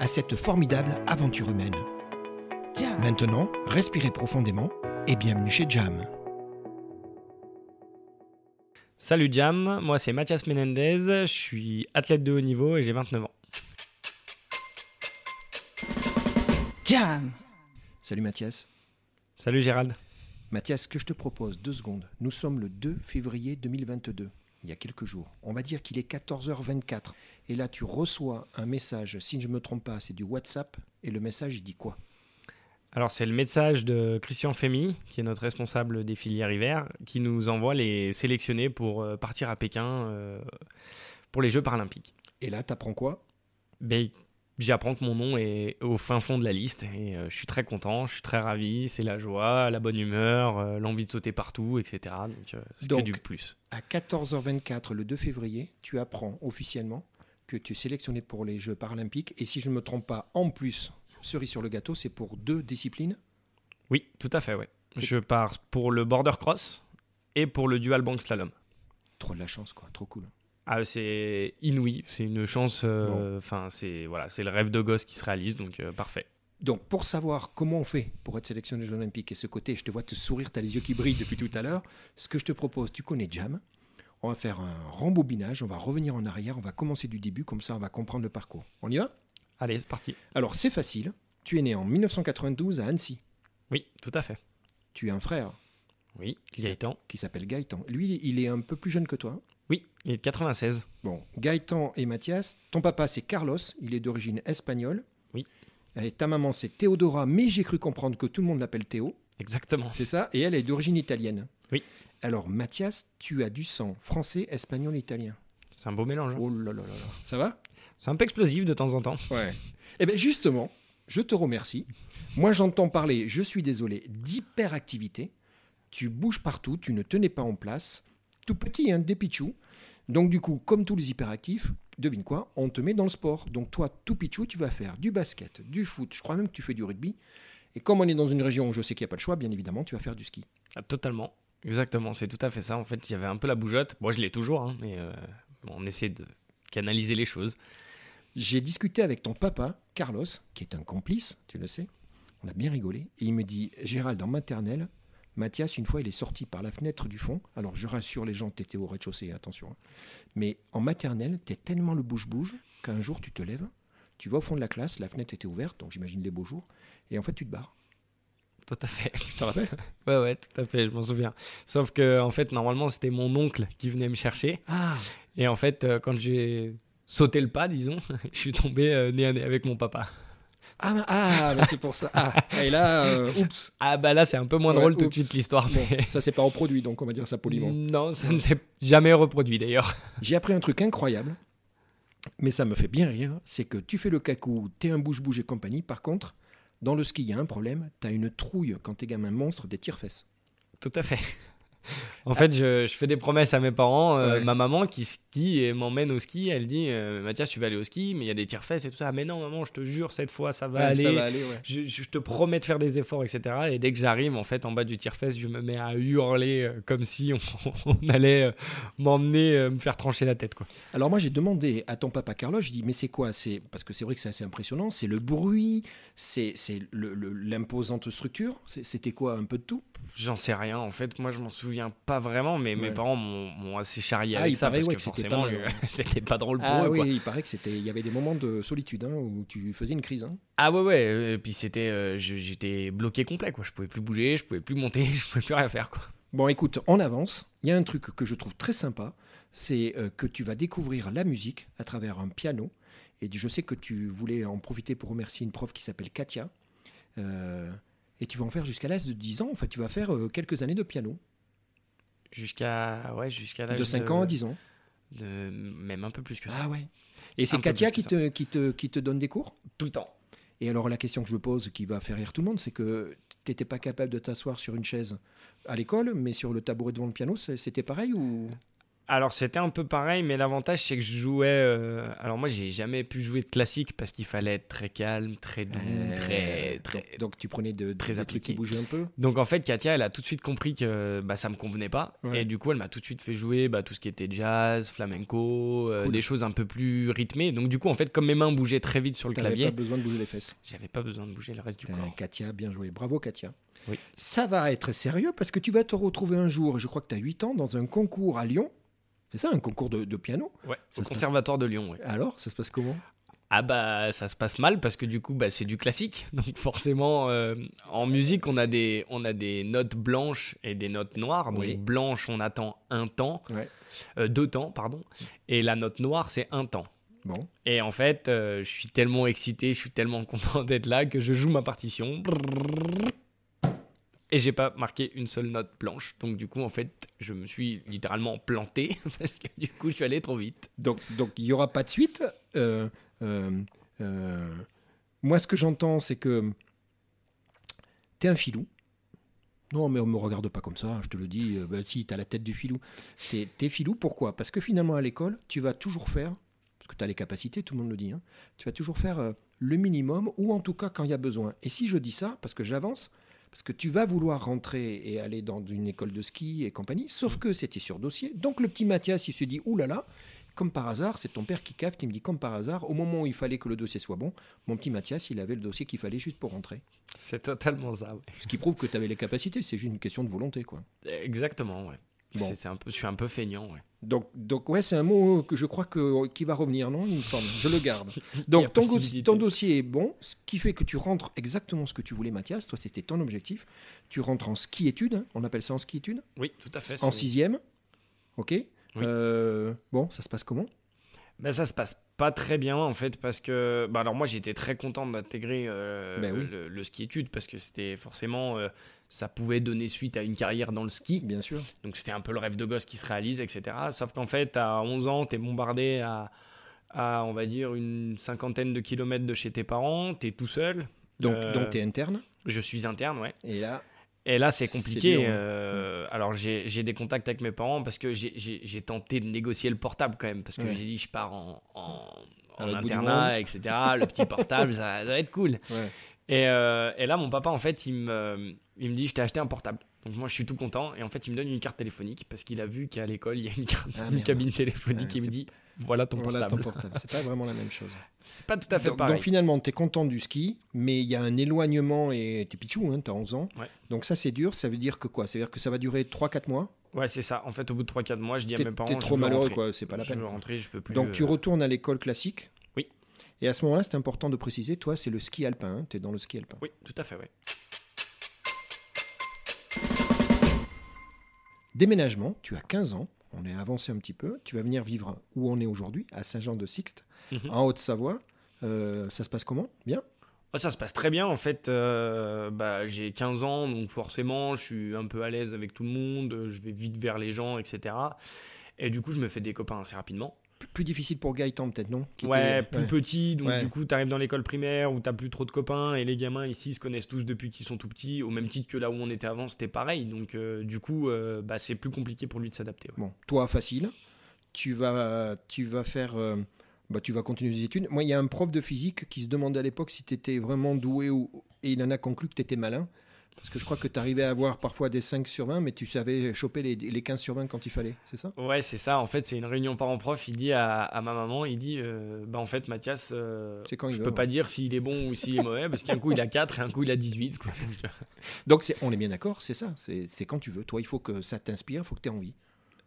à cette formidable aventure humaine. Maintenant, respirez profondément et bienvenue chez Jam. Salut Jam, moi c'est Mathias Menendez, je suis athlète de haut niveau et j'ai 29 ans. Jam Salut Mathias. Salut Gérald. Mathias, que je te propose, deux secondes. Nous sommes le 2 février 2022, il y a quelques jours. On va dire qu'il est 14h24. Et là, tu reçois un message, si je ne me trompe pas, c'est du WhatsApp. Et le message, il dit quoi? Alors c'est le message de Christian Femi, qui est notre responsable des filières hiver, qui nous envoie les sélectionnés pour euh, partir à Pékin euh, pour les Jeux paralympiques. Et là, tu apprends quoi? Ben, J'apprends que mon nom est au fin fond de la liste et euh, je suis très content, je suis très ravi, c'est la joie, la bonne humeur, l'envie de sauter partout, etc. Donc c'est du plus. À 14h24 le 2 février, tu apprends officiellement que tu es sélectionné pour les Jeux paralympiques et si je ne me trompe pas, en plus cerise sur le gâteau, c'est pour deux disciplines? Oui, tout à fait, ouais. Je pars pour le border cross et pour le dual bank slalom. Trop de la chance, quoi, trop cool. Ah, c'est inouï, c'est une chance. Euh, enfin, c'est voilà, c'est le rêve de gosse qui se réalise, donc euh, parfait. Donc, pour savoir comment on fait pour être sélectionné aux Jeux Olympiques et ce côté, je te vois te sourire, tu as les yeux qui brillent depuis tout à l'heure. Ce que je te propose, tu connais Jam? On va faire un rembobinage, on va revenir en arrière, on va commencer du début, comme ça on va comprendre le parcours. On y va? Allez, c'est parti. Alors, c'est facile. Tu es né en 1992 à Annecy. Oui, tout à fait. Tu as un frère. Oui, Gaëtan. Qui s'appelle Gaëtan. Lui, il est un peu plus jeune que toi. Oui, il est de 96. Bon, Gaëtan et Mathias. Ton papa, c'est Carlos. Il est d'origine espagnole. Oui. Et ta maman, c'est Théodora, mais j'ai cru comprendre que tout le monde l'appelle Théo. Exactement. C'est ça? Et elle est d'origine italienne. Oui. Alors, Mathias, tu as du sang français, espagnol, italien. C'est un beau mélange. Hein. Oh là là là là. Ça va? C'est un peu explosif de temps en temps. Ouais. Eh bien, justement, je te remercie. Moi, j'entends parler, je suis désolé, d'hyperactivité. Tu bouges partout, tu ne tenais pas en place. Tout petit, hein, des pichou. Donc, du coup, comme tous les hyperactifs, devine quoi On te met dans le sport. Donc, toi, tout pichou, tu vas faire du basket, du foot. Je crois même que tu fais du rugby. Et comme on est dans une région où je sais qu'il n'y a pas de choix, bien évidemment, tu vas faire du ski. Ah, totalement. Exactement. C'est tout à fait ça. En fait, il y avait un peu la bougeotte. Moi, je l'ai toujours, hein, mais euh, on essaie de canaliser les choses. J'ai discuté avec ton papa, Carlos, qui est un complice, tu le sais. On a bien rigolé. Et il me dit Gérald, en maternelle, Mathias, une fois, il est sorti par la fenêtre du fond. Alors, je rassure les gens, tu étais au rez-de-chaussée, attention. Hein. Mais en maternelle, tu es tellement le bouge-bouge qu'un jour, tu te lèves, tu vas au fond de la classe, la fenêtre était ouverte, donc j'imagine les beaux jours, et en fait, tu te barres. Tout à fait. Tu te rappelles Ouais, ouais, tout à fait, je m'en souviens. Sauf que, en fait, normalement, c'était mon oncle qui venait me chercher. Ah Et en fait, euh, quand j'ai sauter le pas, disons, je suis tombé euh, nez à nez avec mon papa. Ah, ah bah c'est pour ça. Ah, et là, euh, oups. Ah, bah là, c'est un peu moins drôle tout de suite l'histoire. Mais... ça s'est pas reproduit, donc on va dire ça poliment. Non, ça ne s'est jamais reproduit d'ailleurs. J'ai appris un truc incroyable, mais ça me fait bien rire c'est que tu fais le cacou, t'es un bouge-bouge et compagnie. Par contre, dans le ski, il y a un problème t'as une trouille quand t'es gamin monstre des tire-fesses. Tout à fait. En fait, je, fais des promesses à mes parents. Euh, ma maman qui skie et m'emmène au ski, elle dit euh, Mathias, tu vas aller au ski, mais il y a des tire-fesses et tout ça. mais non, maman, je te jure, cette fois, ça va aller. je, te promets de faire des efforts, etc. Et dès que j'arrive, en fait, en bas du tire-fesse, je me mets à hurler euh, comme si on, allait m'emmener, me faire trancher la tête. Quoi. Alors, moi, j'ai demandé à ton papa Carlos, je dis Mais c'est quoi? C'est Parce que c'est vrai que c'est assez impressionnant. C'est le bruit, c'est l'imposante structure. C'était quoi Un peu de tout? J'en sais rien. En fait, moi, je m'en souviens pas vraiment, mais mes parents m'ont assez charrié ah, avec ça parce que, forcément, c'était pas, drôle pour ah, eux. Oui, il paraît que c'était, il y avait des moments de solitude hein, où tu faisais une crise. Hein. Ah ouais, ouais. Et puis c'était, euh, j'étais bloqué complet, quoi. Je pouvais plus bouger, je pouvais plus monter, je pouvais plus rien faire, quoi. Bon, écoute, on avance. Il y a un truc que je trouve très sympa, c'est euh, que tu vas découvrir la musique à travers un piano. Et je sais que tu voulais en profiter pour remercier une prof qui s'appelle Katia. Euh, et tu vas en faire jusqu'à l'âge de 10 ans. Enfin, tu vas faire euh, quelques années de piano. Jusqu'à ouais, jusqu'à l'âge de 5 ans à 10 ans. De... Même un peu plus que ça. Ah ouais. Et c'est Katia qui te, qui, te, qui te donne des cours? Tout le temps. Et alors la question que je pose, qui va faire rire tout le monde, c'est que tu n'étais pas capable de t'asseoir sur une chaise à l'école, mais sur le tabouret devant le piano, c'était pareil ou? Alors c'était un peu pareil, mais l'avantage c'est que je jouais. Euh, alors moi j'ai jamais pu jouer de classique parce qu'il fallait être très calme, très doux, euh, très, très. Donc, tu prenais de, très des trucs qui bougeaient un peu? Donc en fait Katia elle a tout de suite compris que bah, ça me convenait pas et du coup elle m'a tout de suite fait jouer bah, tout ce qui était jazz, flamenco, euh, des choses un peu plus rythmées. Donc du coup en fait comme mes mains bougeaient très vite sur le clavier, pas besoin de bouger les fesses. J'avais pas besoin de bouger le reste du corps. Katia bien joué, bravo Katia. Oui. Ça va être sérieux parce que tu vas te retrouver un jour, je crois que tu as 8 ans, dans un concours à Lyon c'est ça, un concours de, piano. Ouais, au Conservatoire de Lyon. Ouais. Alors, ça se passe comment? Ah bah ça se passe mal parce que du coup bah, c'est du classique. Donc forcément euh, en musique on a des on a des notes blanches et des notes noires. Donc blanche on attend un temps. Euh, deux temps pardon. Et la note noire c'est un temps. Bon. Et en fait euh, je suis tellement excité je suis tellement content d'être là que je joue ma partition et j'ai pas marqué une seule note blanche. Donc du coup, en fait, je me suis littéralement planté parce que du coup, je suis allé trop vite. Donc donc il y aura pas de suite. Euh, euh, euh, moi, ce que j'entends, c'est que tu es un filou. Non, mais on me regarde pas comme ça, je te le dis. Bah, si, tu as la tête du filou. Tu es, filou, pourquoi? Parce que finalement, à l'école, tu vas toujours faire, parce que tu as les capacités, tout le monde le dit, hein, tu vas toujours faire le minimum, ou en tout cas quand il y a besoin. Et si je dis ça, parce que j'avance, parce que tu vas vouloir rentrer et aller dans une école de ski et compagnie, sauf que c'était sur dossier. Donc le petit Mathias, il se dit, oulala, là là, comme par hasard, c'est ton père qui cave, qui me dit comme par hasard, au moment où il fallait que le dossier soit bon, mon petit Mathias, il avait le dossier qu'il fallait juste pour rentrer. C'est totalement ça. Ce qui prouve que tu avais les capacités, c'est juste une question de volonté, quoi. Exactement, ouais. C'est un peu, je suis un peu feignant, ouais. Donc, donc ouais, c'est un mot que je crois que, qui va revenir, non Il me semble. Je le garde. Donc, ton, ton, dossier est bon, ce qui fait que tu rentres exactement ce que tu voulais, Mathias. Toi, c'était ton objectif. Tu rentres en ski-études, hein. on appelle ça en ski-études Oui, tout à fait. En sixième. Ok. Euh, bon, ça se passe comment? Ben, Ça se passe pas très bien, en fait, parce que. Bah, alors, moi, j'étais très content d'intégrer euh, ben le, ski-études, parce que c'était forcément. Euh, ça pouvait donner suite à une carrière dans le ski. Bien sûr. Donc c'était un peu le rêve de gosse qui se réalise, etc. Sauf qu'en fait, à 11 ans, tu es bombardé à, à, on va dire, une cinquantaine de kilomètres de chez tes parents, tu es tout seul. Donc, euh, donc tu es interne? Je suis interne, ouais. Et là et là, c'est compliqué. Euh, alors, j'ai des contacts avec mes parents parce que j'ai tenté de négocier le portable quand même. Parce que j'ai dit, je pars en, en, en internat, etc. Le petit portable, ça, ça, va être cool. Ouais. Et, euh, et, là, mon papa, en fait, il me, il me dit Je t'ai acheté un portable. Donc, moi, je suis tout content. Et en fait, il me donne une carte téléphonique parce qu'il a vu qu'à l'école, il y a une, carte, ah, une cabine téléphonique. il me dit Voilà ton voilà portable. Ton portable. C'est pas vraiment la même chose. C'est pas tout à fait donc, pareil. Donc, finalement, tu es content du ski, mais il y a un éloignement et t'es pichou, hein, t'as 11 ans. Donc, ça, c'est dur. Ça veut dire que quoi? Ça veut dire que ça va durer 3-4 mois? Ouais, c'est ça. En fait, au bout de 3-4 mois, je dis à mes parents. T'es trop malheureux, quoi. C'est pas la peine. Je veux rentrer, je peux plus. Donc, tu euh, retournes à l'école classique? Oui. Et à ce moment-là, c'est important de préciser, toi, c'est le ski alpin, hein, tu es dans le ski alpin. Oui, tout à fait, oui. Déménagement, tu as 15 ans, on est avancé un petit peu, tu vas venir vivre où on est aujourd'hui, à Saint-Jean-de-Sixte, mhm. en Haute-Savoie. Euh, ça se passe comment? Bien? Ça se passe très bien en fait. Euh, bah, j'ai 15 ans, donc forcément, je suis un peu à l'aise avec tout le monde, je vais vite vers les gens, etc. Et du coup, je me fais des copains assez rapidement plus difficile pour Gaëtan, peut-être, non? Ouais, plus petit, donc du coup, tu arrives dans l'école primaire où tu plus trop de copains et les gamins ici se connaissent tous depuis qu'ils sont tout petits, au même titre que là où on était avant, c'était pareil. Donc, euh, du coup, euh, bah, c'est plus compliqué pour lui de s'adapter. Bon, toi, facile. Tu vas, tu vas faire. Euh, bah, tu vas continuer les études. Moi, il y a un prof de physique qui se demandait à l'époque si tu étais vraiment doué ou... et il en a conclu que tu étais malin Parce que je crois que tu arrivais à avoir parfois des 5 sur 20, mais tu savais choper les, les 15 sur 20 quand il fallait, c'est ça? Ouais, c'est ça. En fait, c'est une réunion parents-prof. Il dit à, à, ma maman, il dit, euh, bah en fait, Mathias, euh, quand je peux pas dire s'il est bon ou s'il est mauvais, parce qu'un coup il a 4 et un coup il a 18. Quoi. Donc on est bien d'accord, c'est ça. C'est quand tu veux. Toi, il faut que ça t'inspire, il faut que tu aies envie.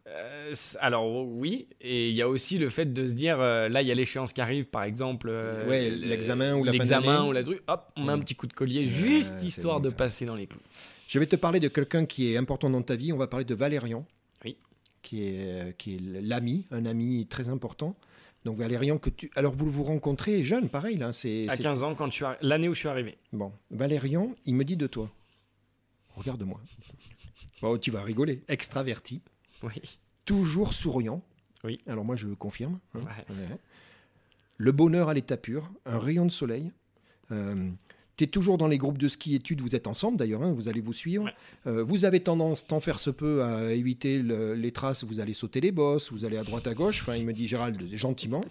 Euh, alors oui, et il y a aussi le fait de se dire, euh, là il y a l'échéance qui arrive, par exemple, euh, l'examen ou la l'examen ou la truc, hop, on met un petit coup de collier, juste histoire de passer dans les clous. Je vais te parler de quelqu'un qui est important dans ta vie. On va parler de Valérian, oui. qui est qui est l'ami, un ami très important. Donc Valérian, que tu, alors vous vous rencontrez jeune, pareil là, c'est à 15 ans quand suis l'année où je suis arrivé. Bon, Valérian, il me dit de toi. Regarde-moi. Bon, tu vas rigoler. Extraverti. Oui. Toujours souriant. Oui. Alors moi, je confirme. Hein. Le bonheur à l'état pur, un rayon de soleil. Euh, tu es toujours dans les groupes de ski études, vous êtes ensemble d'ailleurs, hein, vous allez vous suivre. Euh, vous avez tendance, tant faire se peut, à éviter les traces, vous allez sauter les bosses, vous allez à droite à gauche. Enfin, il me dit Gérald gentiment.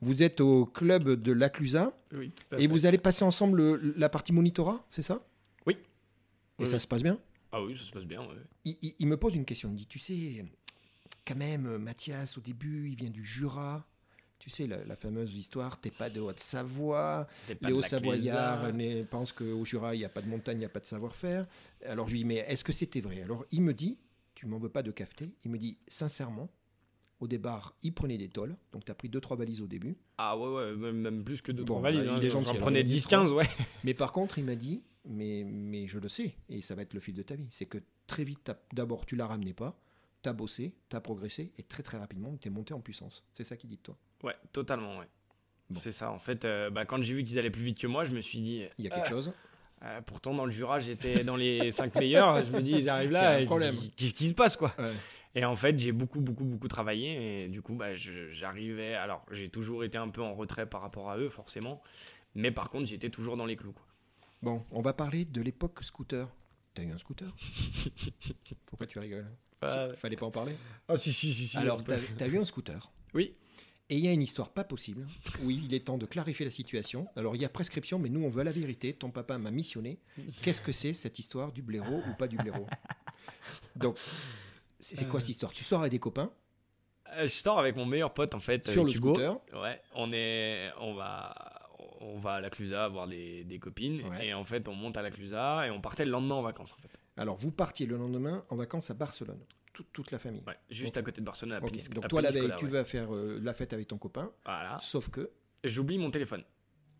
Vous êtes au club de l'Aclusa oui, et vous allez passer ensemble la partie monitorat, c'est ça? Oui. Et ça se passe bien? Ah oui, ça se passe bien. Il, me pose une question. Il dit Tu sais, quand même, Mathias, au début, il vient du Jura. Tu sais, la, fameuse histoire T'es pas de Haute-Savoie. Les Hauts-Savoyards pensent qu'au Jura, il n'y a pas de montagne, il n'y a pas de savoir-faire. Alors je lui dis Mais est-ce que c'était vrai? Alors il me dit Tu m'en veux pas de cafeté Il me dit Sincèrement, au départ, il prenait des tolls. Donc, tu as pris 2-3 valises au début. Ah ouais, ouais même plus que 2-3 valises. Bah, hein, J'en prenais 10-15, ouais. Mais par contre, il m'a dit mais, mais je le sais, et ça va être le fil de ta vie. C'est que très vite, d'abord, tu la ramenais pas, tu as bossé, tu as progressé, et très très rapidement, tu es monté en puissance. C'est ça qui dit de toi. Ouais, totalement, ouais. C'est ça, en fait, euh, bah, quand j'ai vu qu'ils allaient plus vite que moi, je me suis dit. Il y a quelque euh, chose euh, Pourtant, dans le Jura, j'étais dans les 5 meilleurs. Je me dis, j'arrive là, qu'est-ce qui se passe, quoi? Et en fait, j'ai beaucoup, beaucoup, beaucoup travaillé. Et du coup, bah, j'arrivais. Alors, j'ai toujours été un peu en retrait par rapport à eux, forcément. Mais par contre, j'étais toujours dans les clous. Quoi. Bon, on va parler de l'époque scooter. T'as eu un scooter? Pourquoi tu rigoles? Euh... Fallait pas en parler Ah si, si, si. si Alors, t'as as eu un scooter Oui. Et il y a une histoire pas possible. Oui, il est temps de clarifier la situation. Alors, il y a prescription, mais nous, on veut la vérité. Ton papa m'a missionné. Qu'est-ce que c'est cette histoire? Du blaireau ou pas du blaireau? Donc, c'est quoi cette histoire? Tu sors avec des copains? Euh, Je sors avec mon meilleur pote, en fait. Sur le scooter Ouais, on, est, on va on va à la Clusa voir des, copines. Et en fait, on monte à la Clusa et on partait le lendemain en vacances. En fait. Alors, vous partiez le lendemain en vacances à Barcelone, toute, la famille. juste à côté de Barcelone. À Donc, toi, la veille, tu vas faire euh, la fête avec ton copain. Voilà. Sauf que. J'oublie mon téléphone.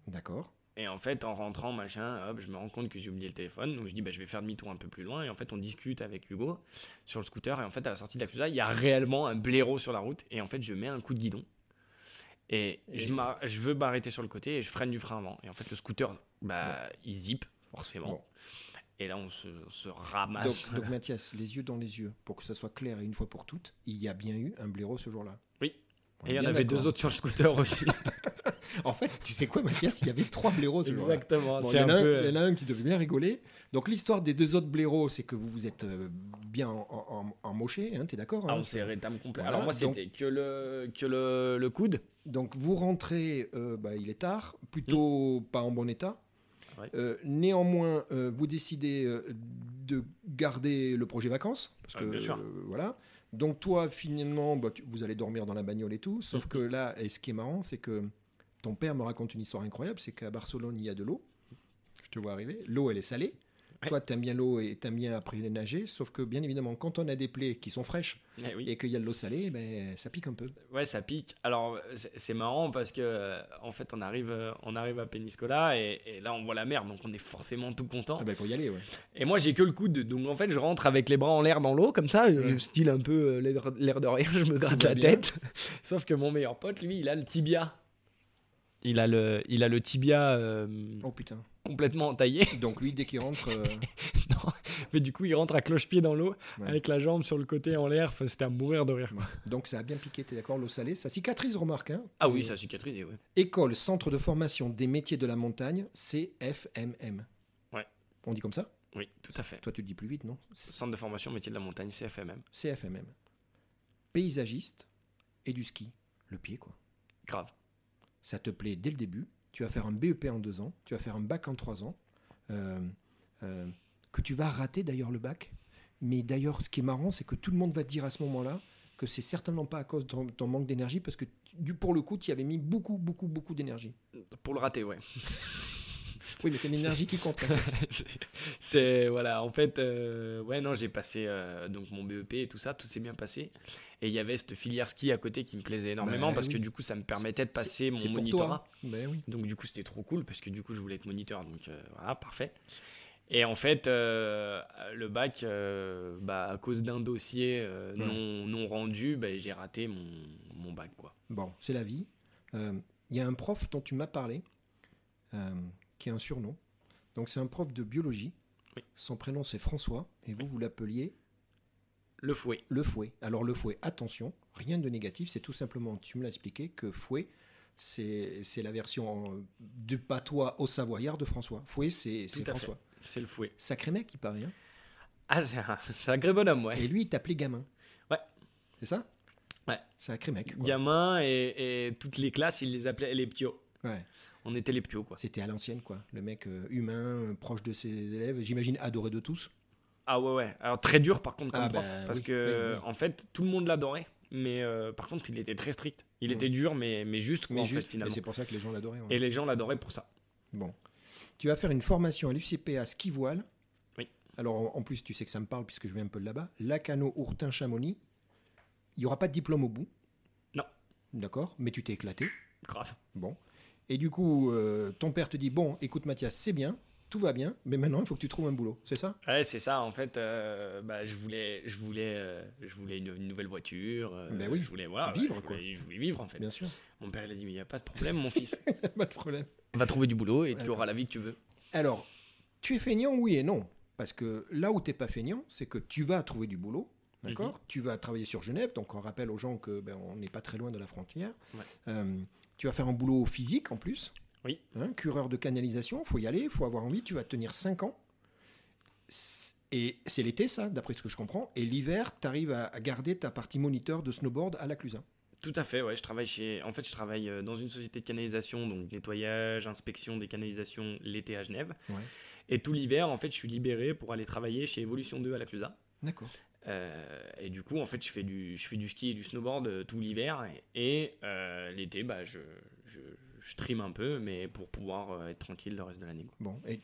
D'accord. Et en fait, en rentrant, machin, hop, je me rends compte que j'ai oublié le téléphone. Donc je dis, bah, je vais faire demi-tour un peu plus loin. Et en fait, on discute avec Hugo sur le scooter. Et en fait, à la sortie de la Clusa, il y a réellement un blaireau sur la route. Et en fait, je mets un coup de guidon. Et, Je, je, veux m'arrêter sur le côté et je freine du frein avant. Et en fait, le scooter, bah, il zip, forcément. Et là, on se, ramasse. Donc, Mathias, les yeux dans les yeux, pour que ça soit clair et une fois pour toutes, il y a bien eu un blaireau ce jour-là. Et il y en avait deux autres sur le scooter aussi. en fait, tu sais quoi, Mathias Il y avait trois blaireaux ce. Exactement. il, y en a un qui devait bien rigoler. Donc, l'histoire des deux autres blaireaux, c'est que vous vous êtes euh, bien en, en, moché, hein, tu es d'accord ah, hein, On s'est complet. Alors, moi, c'était que, le, que le, le coude. Donc vous rentrez, euh, bah, il est tard, plutôt pas en bon état. Euh, néanmoins, euh, vous décidez de garder le projet vacances. Parce ah, que, voilà. Donc toi, finalement, bah, vous allez dormir dans la bagnole et tout. Sauf que là, et ce qui est marrant, c'est que ton père me raconte une histoire incroyable, c'est qu'à Barcelone, il y a de l'eau. Je te vois arriver. L'eau, elle est salée. Toi, tu aimes bien l'eau et tu aimes bien après les nager, sauf que bien évidemment, quand on a des plaies qui sont fraîches eh et qu'il y a de l'eau salée, ben, ça pique un peu. Ouais, ça pique. Alors, c'est marrant parce que euh, en fait, on arrive, euh, on arrive à Peniscola et, là, on voit la mer, donc on est forcément tout content. Ah ben, faut y aller, ouais. Et moi, j'ai que le coude, donc en fait, je rentre avec les bras en l'air dans l'eau, comme ça, style un peu euh, l'air de rien, je me gratte la tête. Sauf que mon meilleur pote, lui, il a le tibia. Il a le, il a le tibia. oh putain complètement taillé. Donc lui, dès qu'il rentre... Euh, non, mais du coup, il rentre à cloche-pied dans l'eau, avec la jambe sur le côté en l'air. C'était à mourir de rire. Donc ça a bien piqué, t'es d'accord L'eau salée, ça cicatrise, remarque. Hein ah oui, ça cicatrise, oui. École, Centre de formation des métiers de la montagne, CFMM. Ouais. On dit comme ça? Oui, tout à fait. Toi, tu le dis plus vite, non? Centre de formation métiers de la montagne, CFMM. CFMM. Paysagiste et du ski. Le pied, quoi. Grave. Ça te plaît dès le début tu vas faire un BEP en deux ans, tu vas faire un bac en trois ans. Euh, euh, que tu vas rater d'ailleurs le bac. Mais d'ailleurs, ce qui est marrant, c'est que tout le monde va te dire à ce moment-là que c'est certainement pas à cause de ton, manque d'énergie, parce que du, pour le coup, tu y avais mis beaucoup, beaucoup, beaucoup d'énergie. Pour le rater, ouais. oui, mais c'est l'énergie qui compte. c'est voilà, en fait, euh, ouais, non, j'ai passé euh, donc mon BEP et tout ça, tout s'est bien passé. Et il y avait cette filière ski à côté qui me plaisait énormément bah parce que du coup, ça me permettait de passer mon monitorat. Bah oui. Donc du coup, c'était trop cool parce que du coup, je voulais être moniteur. Donc euh, voilà, parfait. Et en fait, euh, le bac, euh, bah, à cause d'un dossier euh, non, non, rendu, bah, j'ai raté mon, mon, bac. Quoi. Bon, c'est la vie. Il y a un prof dont tu m'as parlé, qui a un surnom. Donc c'est un prof de biologie. Son prénom c'est François, et vous, vous l'appeliez Le Fouet. Le Fouet. Alors le Fouet, attention, rien de négatif, c'est tout simplement, tu me l'as expliqué, que Fouet, c'est la version du patois au savoyard de François. Fouet, c'est François. C'est le fouet. Sacré mec, il paraît. Hein. ah, c'est un sacré bonhomme, ouais. Et lui, il t'appelait gamin. Ouais. C'est ça? Ouais. Sacré mec. Quoi. Gamin et, toutes les classes, il les appelait les ptios. Ouais. On était les ptios, quoi. C'était à l'ancienne, quoi. Le mec euh, humain, euh, proche de ses élèves, j'imagine adoré de tous. Ah ouais, ouais. Alors très dur, par contre, comme ah, prof. Bah parce que, en fait, tout le monde l'adorait. Mais euh, par contre, il était très strict. Il était dur, mais, mais juste, quoi, mais juste, finalement. c'est pour ça que les gens l'adoraient. Et les gens l'adoraient pour ça. Bon. Tu vas faire une formation à l'UCP à ski voile. Oui. Alors en, plus, tu sais que ça me parle puisque je viens un peu de là-bas. Lacano, Ourtin, Chamonix. Il n'y aura pas de diplôme au bout. Non. D'accord, mais tu t'es éclaté. Grave. Bon. Et du coup, euh, ton père te dit Bon, écoute Mathias, c'est bien, tout va bien, mais maintenant il faut que tu trouves un boulot, c'est ça? Ouais, c'est ça. En fait, euh, bah, je voulais, je voulais, euh, je voulais une, nouvelle voiture. ben oui. Je voulais voilà, vivre quoi. je voulais vivre en fait. Bien sûr. Mon père il a dit il n'y a pas de problème, mon fils. pas de problème. On va trouver du boulot et tu auras la vie que tu veux. Alors, tu es feignant, oui et non. Parce que là où tu n'es pas feignant, c'est que tu vas trouver du boulot. D'accord? Mhm. Tu vas travailler sur Genève, donc on rappelle aux gens que ben, on n'est pas très loin de la frontière. Euh, tu vas faire un boulot physique en plus. Oui. Hein, cureur de canalisation, faut y aller, il faut avoir envie. Tu vas tenir 5 ans. Et c'est l'été, ça, d'après ce que je comprends. Et l'hiver, tu arrives à, garder ta partie moniteur de snowboard à la Clusa. Tout à fait, ouais. Je travaille chez. En fait, je travaille euh, dans une société de canalisation, donc nettoyage, inspection des canalisations l'été à Genève. Et tout l'hiver, en fait, je suis libéré pour aller travailler chez Evolution 2 à la Clusa. D'accord. Euh, et du coup, en fait, je fais du, je fais du ski et du snowboard euh, tout l'hiver. Et, l'été, bah, je, je, je trime un peu, mais pour pouvoir euh, être tranquille le reste de l'année. Bon, et,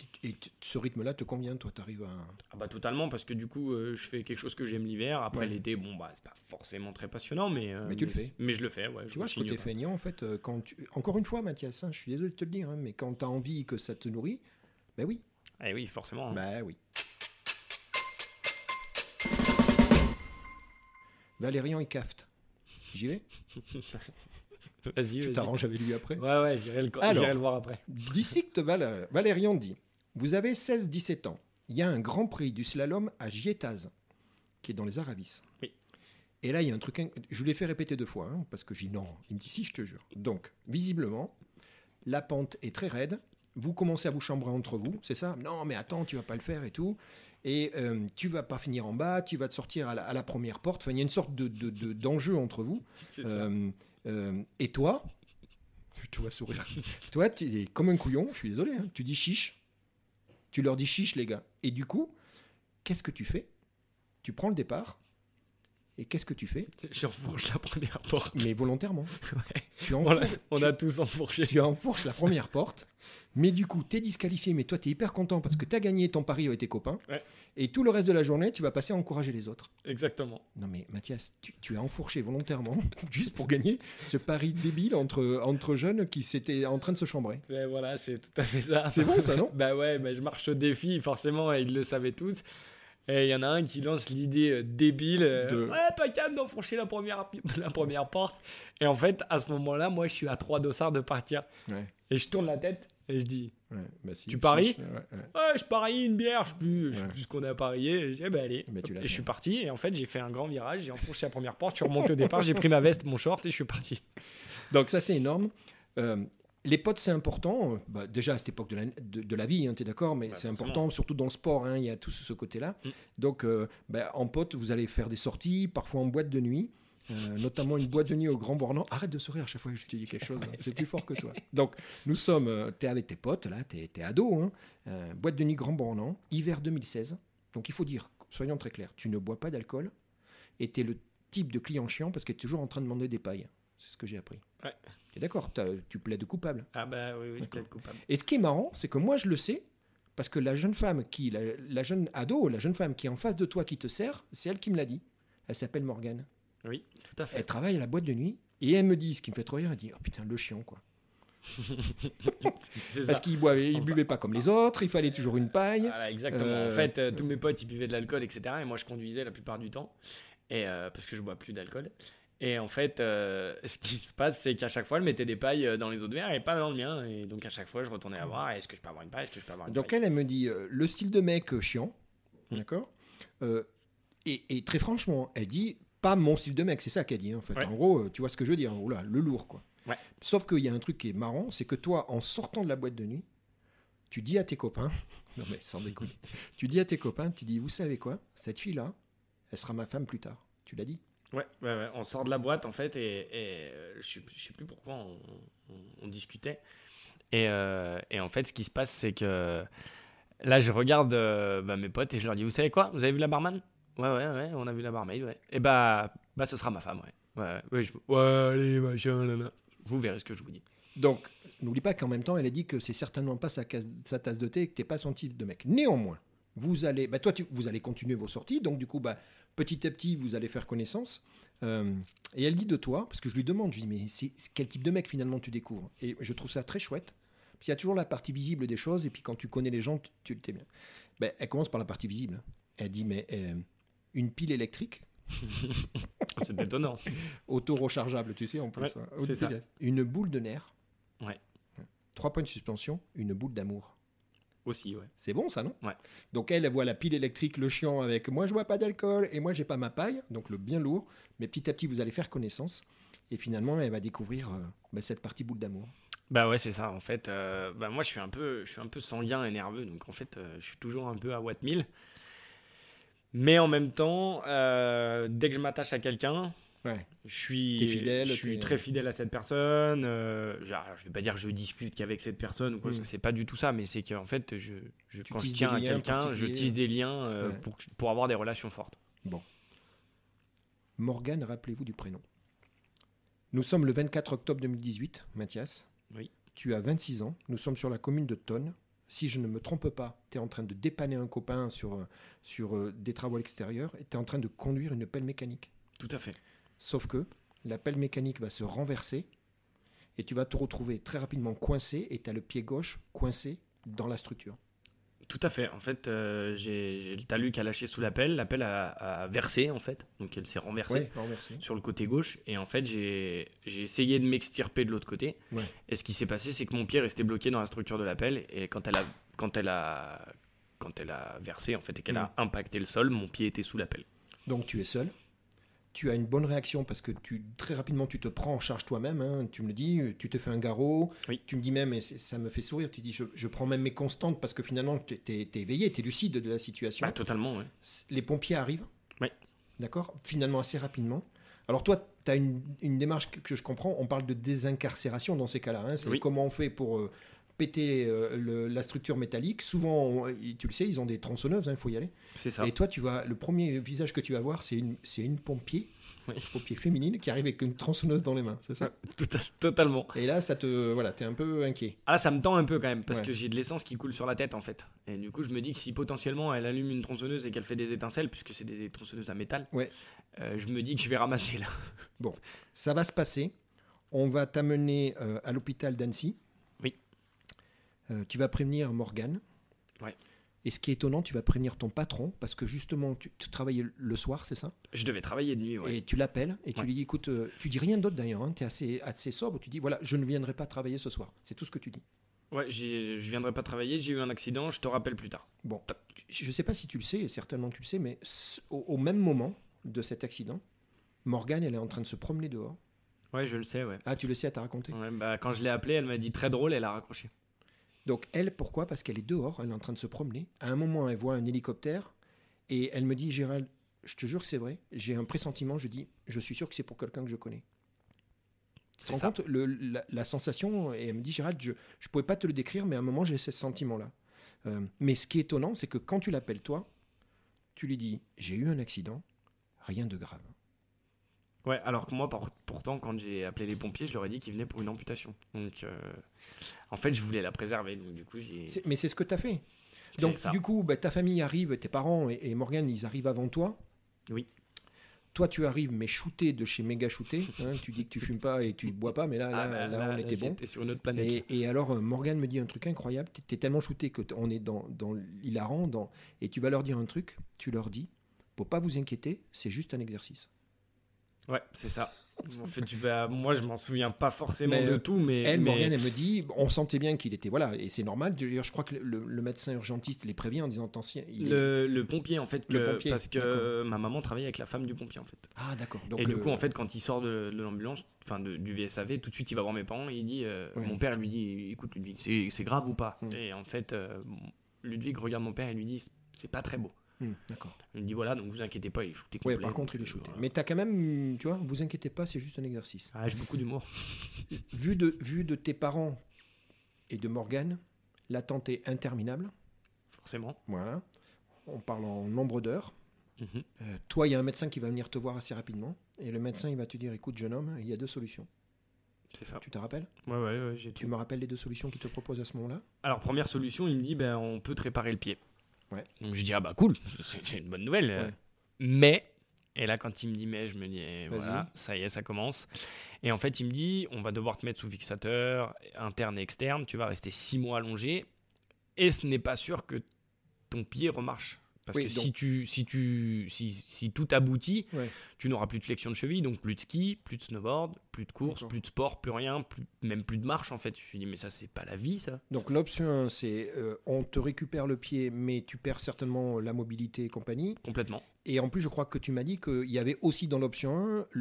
ce rythme-là te convient, toi, t'arrives à... Ah bah totalement, parce que du coup, euh, je fais quelque chose que j'aime l'hiver. Après l'été, bon, bah c'est pas forcément très passionnant, mais... Euh, mais tu le fais. Mais je le fais, ouais. Tu vois, ce côté feignant, en fait, quand tu... Encore une fois, Mathias, hein, je suis désolé de te le dire, hein, mais quand t'as envie que ça te nourrit, ben oui. Eh oui, forcément. Hein. Ben oui. Valérian et Caft. J'y vais Vas-y. Tu t'arranges avec lui après Ouais, ouais, j'irai le, le, voir après. Dissicte Val Valérian dit Vous avez 16-17 ans. Il y a un grand prix du slalom à Gietaz, qui est dans les Aravis. Oui. Et là, il y a un truc. Je vous l'ai fait répéter deux fois, hein, parce que j'ai non. Il me dit Si, je te jure. Donc, visiblement, la pente est très raide. Vous commencez à vous chambrer entre vous, c'est ça? Non, mais attends, tu vas pas le faire et tout. Et euh, tu vas pas finir en bas, tu vas te sortir à la, première porte. Enfin, il y a une sorte de, d'enjeu entre vous. Euh, euh, et toi, tu vois sourire. toi, tu es comme un couillon, je suis désolé, hein. tu dis chiche. Tu leur dis chiche, les gars. Et du coup, qu'est-ce que tu fais? Tu prends le départ. Et qu'est-ce que tu fais? J'enfourche la première porte. Mais volontairement. Ouais. Tu on, a, on a tous enfourché. Tu enfourches la première porte. Mais du coup, tu es disqualifié, mais toi, tu es hyper content parce que tu as gagné ton pari avec tes copains. Et tout le reste de la journée, tu vas passer à encourager les autres. Exactement. Non, mais Mathias, tu, as enfourché volontairement, juste pour gagner ce pari débile entre, entre jeunes qui s'étaient en train de se chambrer. Ben voilà, c'est tout à fait ça. C'est bon, ça, non? Bah ouais, bah je marche au défi, forcément, et ils le savaient tous. Et il y en a un qui lance l'idée euh, débile euh, de... Ouais, pas calme d'enfourcher la première, la première porte. Et en fait, à ce moment-là, moi, je suis à trois dossards de partir. Et je tourne la tête et je dis bah Tu paries ouais, je parie une bière, je sais plus, sais plus ce qu'on a parié. Et je dis eh ben allez. et je suis parti. Et en fait, j'ai fait un grand virage, j'ai enfourché la première porte, je suis remonté au départ, j'ai pris ma veste, mon short et je suis parti. Donc, ça, c'est énorme. Euh, les potes, c'est important. Bah, déjà à cette époque de la, de, la vie, hein, tu es d'accord, mais c'est important, surtout dans le sport, hein, il y a tout ce, côté-là. Mm. Donc, euh, bah, en pote, vous allez faire des sorties, parfois en boîte de nuit. euh, notamment une boîte de nuit au Grand Bornand. Arrête de sourire à chaque fois que je te dis quelque chose, hein. c'est plus fort que toi. Donc, nous sommes, euh, tu es avec tes potes, là, tu es, ado, hein. Euh, boîte de nuit Grand Bornand, hiver 2016. Donc, il faut dire, soyons très clairs, tu ne bois pas d'alcool et tu es le type de client chiant parce que tu es toujours en train de demander des pailles. C'est ce que j'ai appris. Ouais. Tu es d'accord Tu plaides coupable. Ah, bah oui, oui, je plaide coupable. Et ce qui est marrant, c'est que moi, je le sais, parce que la jeune femme qui, la, jeune ado, la jeune femme qui est en face de toi qui te sert, c'est elle qui me l'a dit. Elle s'appelle Morgane. Oui, tout à fait. Elle travaille à la boîte de nuit et elle me dit, ce qui me fait trop rire, elle dit Oh putain, le chiant, quoi. Parce qu'il buvait, il buvait pas comme les autres, il fallait toujours une paille. Voilà, exactement. En euh, fait, euh, tous mes potes, ils buvaient de l'alcool, etc. Et moi, je conduisais la plupart du temps. Et euh, parce que je bois plus d'alcool. Et en fait, ce qui se passe, c'est qu'à chaque fois, elle mettait des pailles dans les autres verres et pas dans le mien. Et donc, à chaque fois, je retournais à voir est-ce que je peux avoir une paille Est-ce que je peux avoir une Donc, elle, elle me dit le style de mec chiant, mmh. d'accord et, et, très franchement, elle dit pas mon style de mec, c'est ça qu'elle dit. Hein, en fait, en gros, euh, tu vois ce que je veux dire. Oula, le lourd, quoi. Sauf qu'il y a un truc qui est marrant, c'est que toi, en sortant de la boîte de nuit, tu dis à tes copains, non mais sans déconner, tu dis à tes copains, tu dis, vous savez quoi, cette fille-là, elle sera ma femme plus tard. Tu l'as dit ouais, on sort de la boîte en fait et, euh, je, ne sais plus pourquoi on, discutait. Et, euh, et, en fait, ce qui se passe, c'est que là, je regarde bah, mes potes et je leur dis, vous savez quoi, vous avez vu la barman? Ouais, ouais, ouais, on a vu la barmaid, ouais. Et bah, bah, ce sera ma femme, ouais. Ouais, ouais, je... ouais allez, là, là. Vous verrez ce que je vous dis. Donc, n'oublie pas qu'en même temps, elle a dit que c'est certainement pas sa, sa, tasse de thé et que t'es pas son type de mec. Néanmoins, vous allez, bah, toi, tu, vous allez continuer vos sorties, donc du coup, bah, petit à petit, vous allez faire connaissance. Euh, et elle dit de toi, parce que je lui demande, je lui dis, mais c'est, quel type de mec finalement tu découvres? Et je trouve ça très chouette. Puis il y a toujours la partie visible des choses, et puis quand tu connais les gens, tu, tu bien. Ben, elle commence par la partie visible. Elle dit, mais euh, une pile électrique? c'est étonnant. Auto-rechargeable, tu sais, en plus. Une boule de nerf. Ouais. Trois points de suspension, une boule d'amour. Aussi, ouais. C'est bon, ça, non Ouais. Donc elle, elle voit la pile électrique, le chiant avec moi, je vois pas d'alcool et moi, j'ai pas ma paille, donc le bien lourd. Mais petit à petit, vous allez faire connaissance. Et finalement, elle va découvrir euh, bah, cette partie boule d'amour. Bah ouais, c'est ça. En fait, euh, bah moi, je suis un peu, je suis un peu sanguin et nerveux, donc en fait, euh, je suis toujours un peu à watt 1000. Mais en même temps, dès que je m'attache à quelqu'un, je suis, fidèle, je suis très fidèle à cette personne. Euh, je ne vais pas dire que je discute qu'avec cette personne, quoi, mm. c'est pas du tout ça, mais c'est qu'en fait, je, je quand je tiens à quelqu'un, je tisse des liens euh, pour, pour avoir des relations fortes. Bon. Morgane, rappelez-vous du prénom. Nous sommes le 24 octobre 2018, Mathias. Oui. Tu as 26 ans. Nous sommes sur la commune de Tonne si je ne me trompe pas, tu es en train de dépanner un copain sur, euh, sur euh, des travaux à l'extérieur et tu es en train de conduire une pelle mécanique. Tout à fait. Sauf que la pelle mécanique va se renverser et tu vas te retrouver très rapidement coincé et tu as le pied gauche coincé dans la structure. Tout à fait. En fait, euh, j'ai le talus qui a lâché sous la pelle. La pelle a, versé, en fait. Donc, elle s'est renversée, sur le côté gauche. Et en fait, j'ai essayé de m'extirper de l'autre côté. Et ce qui s'est passé, c'est que mon pied restait bloqué dans la structure de la pelle. Et quand elle a, quand elle a, quand elle a versé, en fait, et qu'elle a impacté le sol, mon pied était sous la pelle. Donc, tu es seul tu as une bonne réaction parce que tu, très rapidement tu te prends en charge toi-même. Hein. tu me le dis, tu te fais un garrot. Tu me dis même, et ça me fait sourire, tu dis je, prends même mes constantes parce que finalement tu es, éveillé, tu es lucide de la situation. Bah, totalement, Les pompiers arrivent. Oui. D'accord? Finalement, assez rapidement. Alors toi, tu as une, démarche que je comprends. On parle de désincarcération dans ces cas-là. Hein. C'est comment on fait pour euh, péter euh, la structure métallique. Souvent, tu le sais, ils ont des tronçonneuses, il hein, faut y aller. C'est ça. Et toi, tu vas, le premier visage que tu vas voir, c'est une, c'est une pompier, pompier féminine qui arrive avec une tronçonneuse dans les mains, c'est ça? Totalement. Et là, ça te, voilà, t'es un peu inquiet. Ah, ça me tend un peu quand même, parce que j'ai de l'essence qui coule sur la tête en fait. Et du coup, je me dis que si potentiellement elle allume une tronçonneuse et qu'elle fait des étincelles, puisque c'est des tronçonneuses à métal, ouais. Euh, je me dis que je vais ramasser là. Bon, ça va se passer. On va t'amener euh, à l'hôpital d'Annecy. Euh, tu vas prévenir Morgane. Ouais. Et ce qui est étonnant, tu vas prévenir ton patron parce que justement, tu, travaillais le soir, c'est ça? Je devais travailler de nuit, ouais. Et tu l'appelles et tu lui dis écoute, euh, tu dis rien d'autre d'ailleurs, hein, tu es assez, assez sobre, tu dis voilà, je ne viendrai pas travailler ce soir. C'est tout ce que tu dis. Ouais, je viendrai pas travailler, j'ai eu un accident, je te rappelle plus tard. Bon, je ne sais pas si tu le sais, et certainement tu le sais, mais au, même moment de cet accident, Morgane, elle est en train de se promener dehors. Ouais, je le sais, ouais. Ah, tu le sais, elle t'a raconté? Ouais, bah, Quand je l'ai appelée, elle m'a dit très drôle, elle a raccroché. Donc elle, pourquoi? Parce qu'elle est dehors, elle est en train de se promener. À un moment, elle voit un hélicoptère et elle me dit, Gérald, je te jure que c'est vrai. J'ai un pressentiment, je dis, je suis sûr que c'est pour quelqu'un que je connais. Tu te rends compte? Le, la, sensation, et elle me dit, Gérald, je ne pouvais pas te le décrire, mais à un moment, j'ai ce sentiment-là. Euh, mais ce qui est étonnant, c'est que quand tu l'appelles toi, tu lui dis, j'ai eu un accident, rien de grave. Ouais, alors que moi, pourtant, quand j'ai appelé les pompiers, je leur ai dit qu'ils venaient pour une amputation. Donc, euh, en fait, je voulais la préserver. Donc, du coup, Mais c'est ce que tu as fait. Donc, du coup, bah, ta famille arrive, tes parents et, et Morgane, ils arrivent avant toi. Oui. Toi, tu arrives, mais shooté de chez méga shooté. Hein, tu dis que tu fumes pas et tu bois pas, mais là, ah là, bah, on était bon. sur une autre planète. Et, alors, euh, Morgane me dit un truc incroyable. Tu es, tellement shooté que on est dans, dans l'hilarant. Dans... Et tu vas leur dire un truc. Tu leur dis, pour pas vous inquiéter, c'est juste un exercice. Ouais, c'est ça. En fait, tu vas... moi, je m'en souviens pas forcément de euh, tout, mais. Elle, Morgane, elle me dit, on sentait bien qu'il était. Voilà, et c'est normal. D'ailleurs, je crois que le, médecin urgentiste les prévient en disant attention. le, le, pompier, en fait, le pompier, parce que ma maman travaillait avec la femme du pompier, en fait. Ah, d'accord. Et du coup, en fait, quand il sort de, l'ambulance, enfin du VSAV, tout de suite, il va voir mes parents et il dit euh, Mon père lui dit écoute, Ludwig, c'est grave ou pas? Mm. Et en fait, euh, Ludwig regarde mon père et lui dit c'est pas très beau. Hmm, d'accord. Il me dit voilà, donc vous inquiétez pas, il est shooté Oui, par contre, il est shooté. Mais tu as quand même, tu vois, vous inquiétez pas, c'est juste un exercice. Ah, j'ai beaucoup d'humour. vu, de, vu de tes parents et de Morgane, l'attente est interminable. Forcément. Voilà. On parle en nombre d'heures. Mhm. Euh, toi, il y a un médecin qui va venir te voir assez rapidement. Et le médecin, il va te dire écoute, jeune homme, il y a deux solutions. C'est ça. Tu te rappelles? Ouais, ouais, ouais Tu me rappelles les deux solutions qu'il te propose à ce moment-là? Alors, première solution, il me dit ben, on peut te réparer le pied. Donc je dis, ah bah cool, c'est une bonne nouvelle. Mais, et là quand il me dit mais, je me dis, eh, voilà, ça y est, ça commence. Et en fait, il me dit, on va devoir te mettre sous fixateur, interne et externe, tu vas rester six mois allongé. Et ce n'est pas sûr que ton pied remarche. Parce que si, tu, si, tu, si, si tout aboutit, tu n'auras plus de flexion de cheville, donc plus de ski, plus de snowboard, plus de course, plus de sport, plus rien, plus, même plus de marche en fait. Je me suis dit, mais ça, c'est pas la vie ça. Donc l'option 1, c'est euh, on te récupère le pied, mais tu perds certainement la mobilité et compagnie. Complètement. Et en plus, je crois que tu m'as dit qu'il y avait aussi dans l'option 1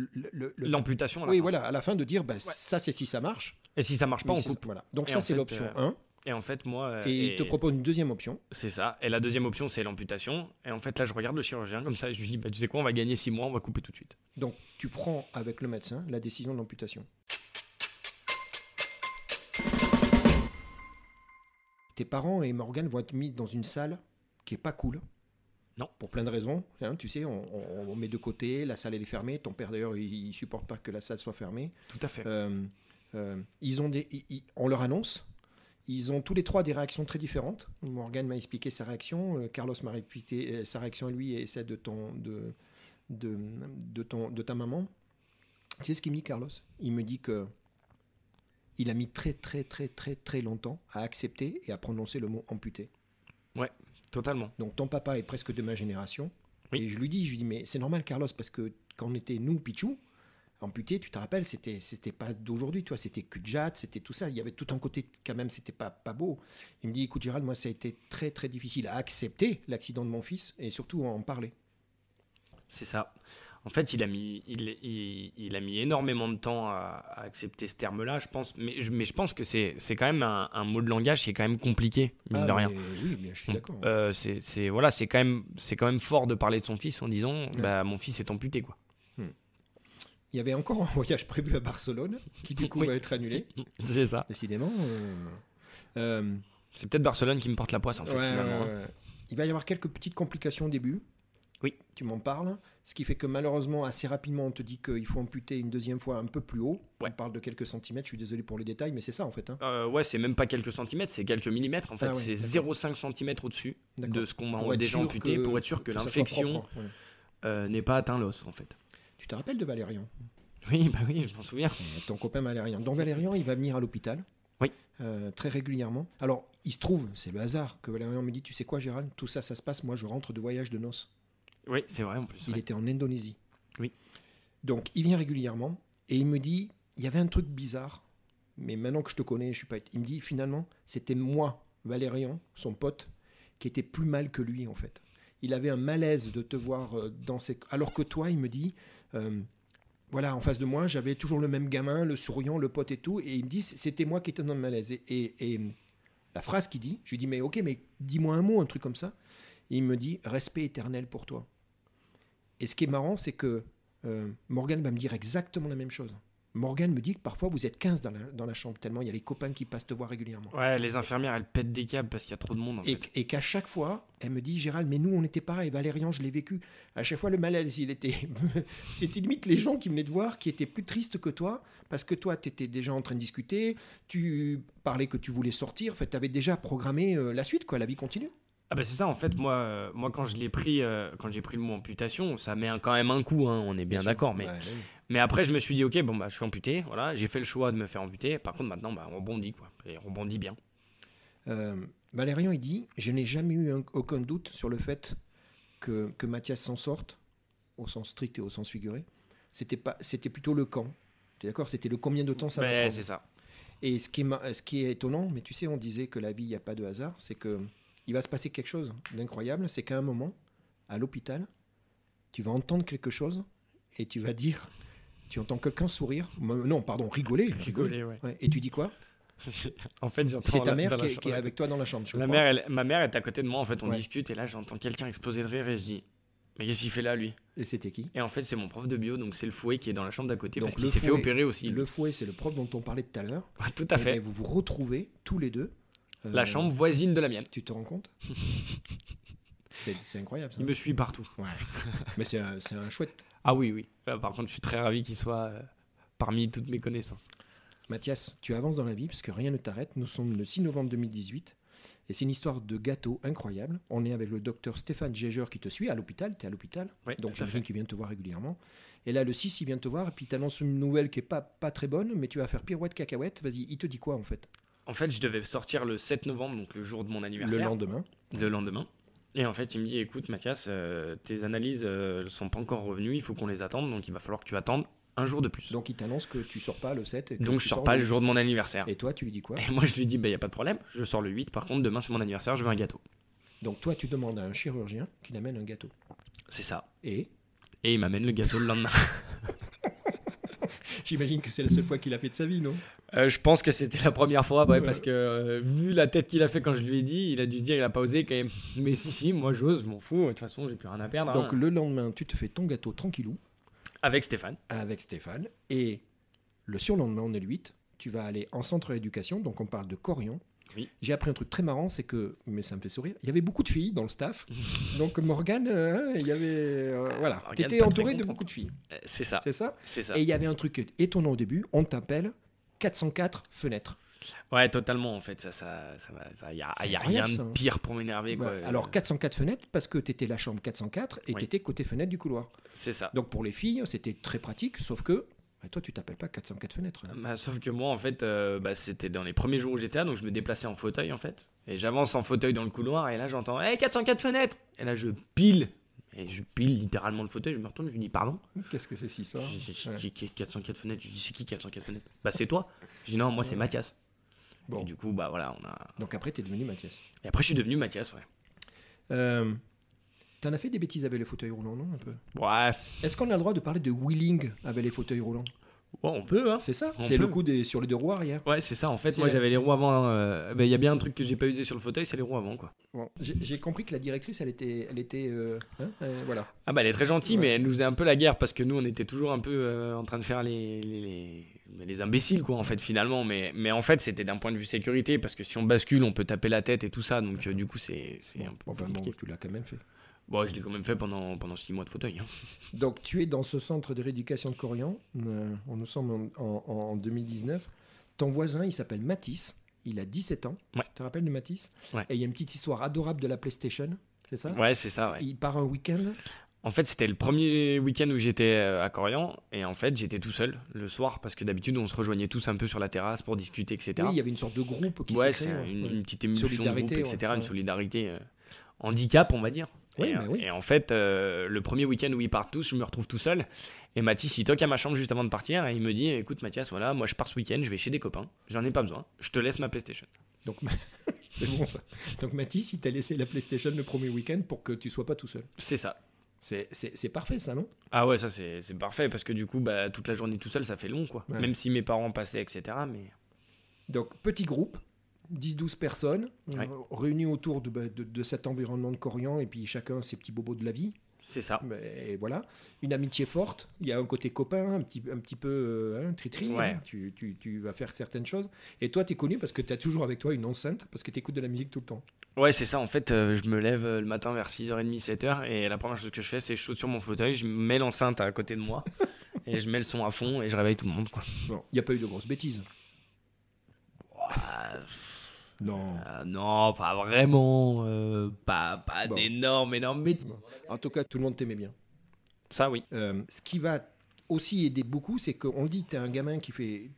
l'amputation. Oui, voilà, à la fin de dire, bah, ça c'est si ça marche. Et si ça marche pas, on coupe. Voilà. Donc ça, c'est l'option 1. Et en fait, moi. Euh, et, il te propose une deuxième option. C'est ça. Et la deuxième option, c'est l'amputation. Et en fait, là, je regarde le chirurgien comme ça et je lui dis bah, Tu sais quoi, on va gagner six mois, on va couper tout de suite. Donc, tu prends avec le médecin la décision de l'amputation. Tes parents et Morgan vont être mis dans une salle qui est pas cool. Non. Pour plein de raisons. Hein, tu sais, on, met de côté, la salle elle est fermée. Ton père d'ailleurs, il, il supporte pas que la salle soit fermée. Tout à fait. Euh, euh, ils ont des, on leur annonce ils ont tous les trois des réactions très différentes. Morgan m'a expliqué sa réaction, euh, Carlos m'a expliqué euh, sa réaction à lui et celle de, ton, de, de, de, ton, de ta maman. Sais ce qu'il me dit, Carlos? Il me dit que il a mis très très très très très longtemps à accepter et à prononcer le mot amputé. Ouais, totalement. Donc ton papa est presque de ma génération. Et je lui dis, je lui dis, mais c'est normal, Carlos, parce que quand on était nous, Pichou, amputé, tu te rappelles, c'était c'était pas d'aujourd'hui, toi, c'était Kudjat, c'était tout ça. Il y avait tout un côté quand même, c'était pas pas beau. Il me dit, écoute Gérald, moi ça a été très très difficile à accepter l'accident de mon fils et surtout à en parler. C'est ça. En fait, il a mis, il, il, a mis énormément de temps à, accepter ce terme-là, je pense. Mais, mais je pense que c'est quand même un, mot de langage qui est quand même compliqué, mine ah, de rien. Oui, je suis d'accord. Euh, c'est voilà, c'est quand même, c'est quand même fort de parler de son fils en disant, bah, mon fils est amputé, quoi. Il y avait encore un voyage prévu à Barcelone qui du coup va être annulé. C'est ça. Décidément. Euh, euh, c'est peut-être Barcelone qui me porte la poisse en fait finalement. Hein. Il va y avoir quelques petites complications au début. Oui. Tu m'en parles. Ce qui fait que malheureusement, assez rapidement, on te dit qu'il faut amputer une deuxième fois un peu plus haut. On parle de quelques centimètres. Je suis désolé pour les détails, mais c'est ça en fait. Hein. Euh, ouais, c'est même pas quelques centimètres, c'est quelques millimètres. En fait, ah c'est 0,5 centimètres au-dessus de ce qu'on m'a déjà amputé pour être sûr que, l'infection n'est pas atteint l'os en fait. Tu te rappelles de Valérian? Oui, bah oui, je m'en souviens. Euh, ton copain Valérian. Donc Valérian, il va venir à l'hôpital. Oui. Euh, très régulièrement. Alors, il se trouve, c'est le hasard, que Valérian me dit, tu sais quoi Gérald, tout ça, ça se passe, moi je rentre de voyage de noces. Oui, c'est vrai en plus. Il était en Indonésie. Oui. Donc, il vient régulièrement et il me dit, il y avait un truc bizarre, mais maintenant que je te connais, je suis pas... Il me dit, finalement, c'était moi, Valérian, son pote, qui était plus mal que lui, en fait il avait un malaise de te voir euh, dans ses... Alors que toi, il me dit, voilà, en face de moi, j'avais toujours le même gamin, le souriant, le pote et tout, et il me dit, c'était moi qui étais dans le malaise. Et, la phrase qu'il dit, je lui dis, mais ok, mais dis-moi un mot, un truc comme ça. il me dit, respect éternel pour toi. et ce qui est marrant, c'est que euh, Morgan va me dire exactement la même chose. Morgane me dit que parfois vous êtes 15 dans la, dans la chambre, tellement il y a les copains qui passent te voir régulièrement. Ouais, les infirmières, elles pètent des câbles parce qu'il y a trop de monde. et, et qu'à chaque fois, elle me dit Gérald, mais nous on était pareil, Valérian, je l'ai vécu. À chaque fois, le malaise, il était. C'était limite les gens qui venaient te voir qui étaient plus tristes que toi parce que toi, tu étais déjà en train de discuter, tu parlais que tu voulais sortir, en fait, tu avais déjà programmé euh, la suite, quoi, la vie continue. Ah bah c'est ça en fait moi euh, moi quand je l'ai pris euh, quand j'ai pris le mot amputation ça met quand même un coup hein, on est bien, d'accord mais mais après je me suis dit ok bon bah je suis amputé voilà j'ai fait le choix de me faire amputer. Par contre maintenant bah, on rebondit quoi et on rebondit bien. Euh, Valérian il dit je n'ai jamais eu aucun doute sur le fait que, que Mathias s'en sorte au sens strict et au sens figuré. C'était pas c'était plutôt le quand. Tu es d'accord? C'était le combien de temps ça va prendre. c'est ça. Et ce qui est ce qui est étonnant mais tu sais on disait que la vie il n'y a pas de hasard c'est que il va se passer quelque chose d'incroyable, c'est qu'à un moment, à l'hôpital, tu vas entendre quelque chose et tu vas dire, tu entends quelqu'un sourire, non, pardon, rigoler, rigoler, ouais. et tu dis quoi? En fait, c'est ta mère qui, est, avec toi dans la chambre. La mère, ma mère est à côté de moi. En fait, on discute et là, j'entends quelqu'un exploser de rire et je dis, mais qu'est-ce qu'il fait là, lui? Et c'était qui? Et en fait, c'est mon prof de bio, donc c'est le fouet qui est dans la chambre d'à côté donc parce qu'il s'est fait opérer aussi. Le fouet, c'est le prof dont on parlait tout à l'heure. tout à fait. Et vous vous retrouvez tous les deux la euh, chambre voisine de la mienne. Tu te rends compte C'est incroyable. Ça. Il me suit partout. Mais c'est un, un, chouette. Ah oui, oui. Par contre, je suis très ravi qu'il soit euh, parmi toutes mes connaissances. Mathias, tu avances dans la vie parce que rien ne t'arrête. Nous sommes le 6 novembre 2018 et c'est une histoire de gâteau incroyable. On est avec le docteur Stéphane Geiger qui te suit à l'hôpital. Tu es à l'hôpital. donc j'imagine qu'il vient te voir régulièrement. Et là, le 6, il vient te voir et puis il t'annonce une nouvelle qui est pas, pas très bonne, mais tu vas faire pirouette cacahuète. Vas-y, il te dit quoi en fait? En fait, je devais sortir le 7 novembre, donc le jour de mon anniversaire. Le lendemain. Le lendemain. Et en fait, il me dit écoute, Mathias, euh, tes analyses ne euh, sont pas encore revenues, il faut qu'on les attende, donc il va falloir que tu attendes un jour de plus. Donc il t'annonce que tu sors pas le 7 Donc je sors pas le jour de mon anniversaire. Et toi, tu lui dis quoi? Et moi, je lui dis bah, il n'y a pas de problème, je sors le 8, par contre, demain c'est mon anniversaire, je veux un gâteau. Donc toi, tu demandes à un chirurgien qu'il amène un gâteau. C'est ça. Et? Et il m'amène le gâteau le lendemain. J'imagine que c'est la seule fois qu'il a fait de sa vie, non? Euh, Je pense que c'était la première fois, parce que euh, vu la tête qu'il a fait quand je lui ai dit, il a dû se dire, il a pas osé quand même. Mais si, si, moi j'ose, je m'en fous, de toute façon, j'ai plus rien à perdre. Donc hein. le lendemain, tu te fais ton gâteau tranquillou. Avec Stéphane. Avec Stéphane. Et le surlendemain, on est le 8, tu vas aller en centre d'éducation, donc on parle de Corion. J'ai appris un truc très marrant, c'est que, mais ça me fait sourire, il y avait beaucoup de filles dans le staff. donc Morgane, euh, il y avait, euh, voilà, tu étais entouré de beaucoup de filles. C'est ça. C'est ça. C'est ça. Et il y avait un truc étonnant au début, on t'appelle 404 fenêtres. Ouais, totalement en fait. Ça, ça, ça, y a, y a rien de hein. pire pour m'énerver. Alors 404 fenêtres parce que tu étais la chambre 404 et tu étais côté fenêtre du couloir. C'est ça. Donc pour les filles, c'était très pratique, sauf que toi, tu t'appelles pas 404 fenêtres. Hein. Bah, sauf que moi, en fait, euh, bah, c'était dans les premiers jours où j'étais là, donc je me déplaçais en fauteuil, en fait. Et j'avance en fauteuil dans le couloir, et là, j'entends Hé, 404 fenêtres Et là, je pile. Et je pile littéralement le fauteuil, je me retourne, je lui dis Pardon Qu'est-ce que c'est si soir 404 fenêtres Je dis C'est qui 404 fenêtres? Bah, c'est toi. Je dis Non, moi, c'est Mathias. Bon. Et du coup, bah voilà, on a. Donc après, tu es devenu Mathias. Et après, je suis devenu Mathias, ouais. Euh, T'en as fait des bêtises avec les fauteuils roulants, non un peu? Ouais. Est-ce qu'on a le droit de parler de wheeling avec les fauteuils roulants? On peut, hein. C'est ça C'est le coup des, sur les deux roues arrière. Ouais, c'est ça. En fait, moi, j'avais les roues avant. Euh, ben, il y a bien un truc que j'ai pas usé sur le fauteuil, c'est les roues avant, quoi. Bon, j'ai compris que la directrice, elle était. Elle était euh, hein, euh, voilà. Ah, bah, elle est très gentille, mais elle nous faisait un peu la guerre parce que nous, on était toujours un peu en train de faire les, les, les, imbéciles, quoi, en fait, finalement. Mais, mais en fait, c'était d'un point de vue sécurité parce que si on bascule, on peut taper la tête et tout ça. Donc, du coup, c'est un peu. Bon, tu l'as quand même fait. Bon, je l'ai quand même fait pendant, pendant six mois de fauteuil. Hein. Donc, tu es dans ce centre de rééducation de Corian. Euh, on nous sommes en, 2019. Ton voisin, il s'appelle Matisse. Il a 17 ans. Tu te rappelles de Matisse? Et il y a une petite histoire adorable de la PlayStation. C'est ça? Ouais, c'est ça. Il part un week-end? En fait, c'était le premier week-end où j'étais euh, à Corian et en fait, j'étais tout seul le soir parce que d'habitude, on se rejoignait tous un peu sur la terrasse pour discuter, etc. Oui, il y avait une sorte de groupe qui ouais, c'est une, une, petite émulsion de groupe, etc. Une solidarité euh, handicap, on va dire. Bah et, en fait, euh, le premier week-end où ils partent tous, je me retrouve tout seul. Et Mathis, il toque à ma chambre juste avant de partir et il me dit Écoute, Mathias, voilà, moi je pars ce week-end, je vais chez des copains, j'en ai pas besoin, je te laisse ma PlayStation. Donc, c'est bon ça. Donc, Mathis, il t'a laissé la PlayStation le premier week-end pour que tu sois pas tout seul. C'est ça. C'est parfait ça, non? Ah ouais, ça c'est parfait parce que du coup, bah, toute la journée tout seul, ça fait long quoi. Même si mes parents passaient, etc. Mais... Donc, petit groupe, 10-12 personnes réunies autour bah, de, de, cet environnement de Corian et puis chacun ses petits bobos de la vie. C'est ça. Et voilà, une amitié forte. Il y a un côté copain, un petit, un petit peu euh, hein, tri-tri. Hein. Tu, tu, tu, vas faire certaines choses. Et toi, tu es connu parce que tu as toujours avec toi une enceinte, parce que tu écoutes de la musique tout le temps. Ouais, c'est ça. En fait, euh, je me lève euh, le matin vers 6h30, 7h. Et la première chose que je fais, c'est je saute sur mon fauteuil, je mets l'enceinte à côté de moi. et je mets le son à fond et je réveille tout le monde. Il n'y a pas eu de grosses bêtises. Non. Euh, non, pas vraiment. Euh, pas pas d'énormes, énormes bêtises. En tout cas, tout le monde t'aimait bien. Ça, oui. Euh, ce qui va aussi aider beaucoup, c'est qu'on dit que tu es un gamin qui fait.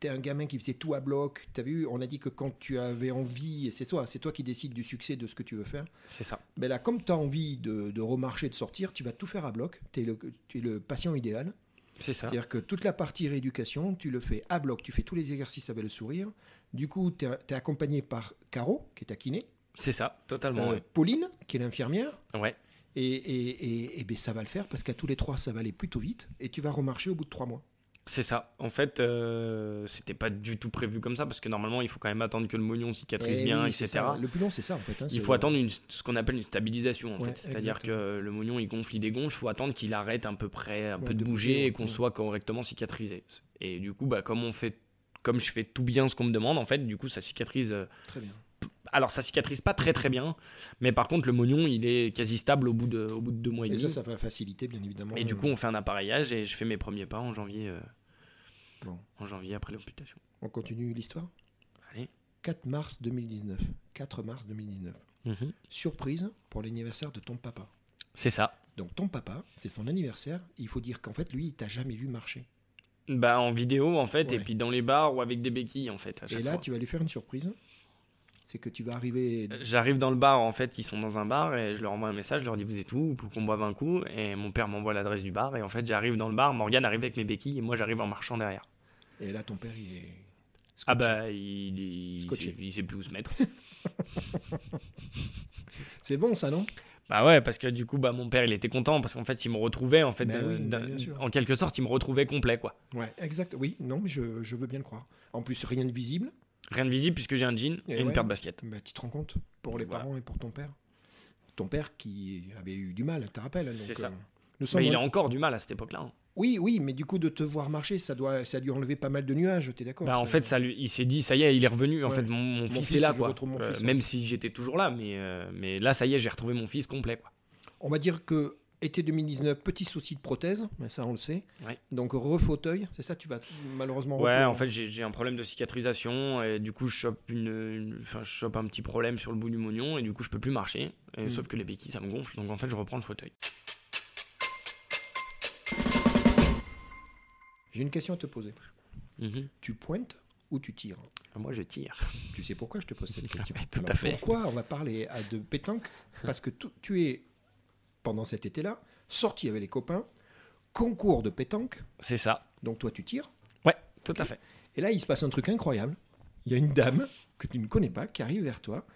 T'es un gamin qui faisait tout à bloc. T'as vu, on a dit que quand tu avais envie, c'est toi, c'est toi qui décides du succès de ce que tu veux faire. C'est ça. Mais là, comme tu as envie de, de, remarcher, de sortir, tu vas tout faire à bloc. Tu es, le patient idéal. C'est ça. C'est-à-dire que toute la partie rééducation, tu le fais à bloc. Tu fais tous les exercices avec le sourire. Du coup, tu es, accompagné par Caro, qui est ta kiné. C'est ça, totalement. Euh, Pauline, qui est l'infirmière. Ouais. Et, et, et, ben, ça va le faire parce qu'à tous les trois, ça va aller plutôt vite. Et tu vas remarcher au bout de trois mois. C'est ça. En fait, euh, c'était pas du tout prévu comme ça parce que normalement, il faut quand même attendre que le moignon cicatrise eh bien, etc. Le plus long, c'est ça en fait. Hein, il faut attendre une, ce qu'on appelle une stabilisation en fait. C'est-à-dire que le moignon il gonfle, il dégonfle. Il faut attendre qu'il arrête un peu près, un peu de, bouger, et qu'on soit correctement cicatrisé. Et du coup, bah, comme on fait comme je fais tout bien ce qu'on me demande, en fait, du coup, ça cicatrise. Euh, très bien. Alors, ça cicatrise pas très très bien, mais par contre, le moignon, il est quasi stable au bout de, au bout de deux mois et, demi. Et ça, ça va faciliter, bien évidemment. Et du coup, on fait un appareillage et je fais mes premiers pas en janvier. Euh, bon. En janvier après l'amputation. On continue l'histoire? Allez. 4 mars 2019. 4 mars 2019. Mhm. Surprise pour l'anniversaire de ton papa. C'est ça. Donc ton papa, c'est son anniversaire. Il faut dire qu'en fait, lui, il t'a jamais vu marcher. Bah en vidéo en fait, et puis dans les bars ou avec des béquilles en fait. et là, tu vas lui faire une surprise. C'est que tu vas arriver. Euh, j'arrive dans le bar en fait, ils sont dans un bar et je leur envoie un message, je leur dis vous êtes où? Pour qu'on boive un coup et mon père m'envoie l'adresse du bar et en fait j'arrive dans le bar, Morgane arrive avec mes béquilles et moi j'arrive en marchant derrière. Et là ton père il est. Ah bah il, il, il, sait, plus où se mettre. C'est bon ça non? Bah ouais, parce que du coup, bah, mon père, il était content parce qu'en fait, il me retrouvait, en fait, en quelque sorte, il me retrouvait complet, quoi. Ouais, exact. Oui, non, mais je, je, veux bien le croire. En plus, rien de visible. Rien de visible puisque j'ai un jean et, une paire de baskets. Bah, tu te rends compte pour les parents et pour ton père. Ton père qui avait eu du mal, tu te rappelles C'est ça. Euh, mais il a encore du mal à cette époque-là. Hein. Oui, oui, mais du coup, de te voir marcher, ça doit, ça a dû enlever pas mal de nuages, es d'accord bah, En fait, ça lui, il s'est dit, ça y est, il est revenu. En fait, mon, fils, est là, quoi. Euh, même si j'étais toujours là, mais, euh, mais là, ça y est, j'ai retrouvé mon fils complet, quoi. On va dire que été 2019, petit souci de prothèse, mais ça on le sait. Donc refauteuil, c'est ça, tu vas malheureusement. Ouais, en fait j'ai un problème de cicatrisation et du coup je chope, une, je chope un petit problème sur le bout du moignon et du coup je peux plus marcher. Hmm. Sauf que les béquilles ça me gonfle, donc en fait je reprends le fauteuil. J'ai une question à te poser. Mhm. Tu pointes ou tu tires? Moi je tire. Tu sais pourquoi je te pose cette question? Tout à fait. Pourquoi on va parler à de pétanque? Parce que tu es pendant cet été-là, sorti avec les copains, concours de pétanque. C'est ça. Donc toi, tu tires? Ouais, tout à fait. Et là, il se passe un truc incroyable. Il y a une dame que tu ne connais pas qui arrive vers toi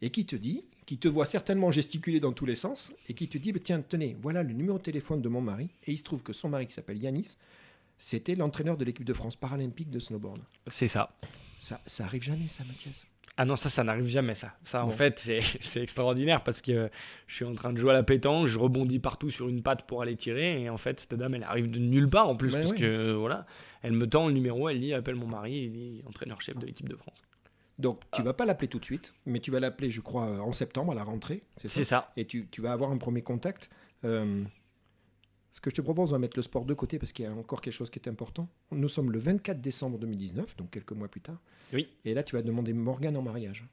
et qui te dit, qui te voit certainement gesticuler dans tous les sens et qui te dit bah, Tiens, tenez, voilà le numéro de téléphone de mon mari. Et il se trouve que son mari, qui s'appelle Yanis, c'était l'entraîneur de l'équipe de France paralympique de snowboard. C'est ça. Ça, ça arrive jamais, ça, Mathias ah non, ça, ça n'arrive jamais, ça. Ça, en fait, c'est extraordinaire parce que je suis en train de jouer à la pétanque, je rebondis partout sur une patte pour aller tirer, et en fait, cette dame, elle arrive de nulle part en plus, parce que voilà, elle me tend le numéro, elle dit appelle mon mari, il est entraîneur-chef de l'équipe de France. Donc, tu ah. vas pas l'appeler tout de suite, mais tu vas l'appeler, je crois, en septembre à la rentrée. C'est ça, Et tu, tu, vas avoir un premier contact. Euh, ce que je te propose, on va mettre le sport de côté parce qu'il y a encore quelque chose qui est important. Nous sommes le 24 décembre 2019, donc quelques mois plus tard. Oui. Et là, tu vas demander Morgane en mariage.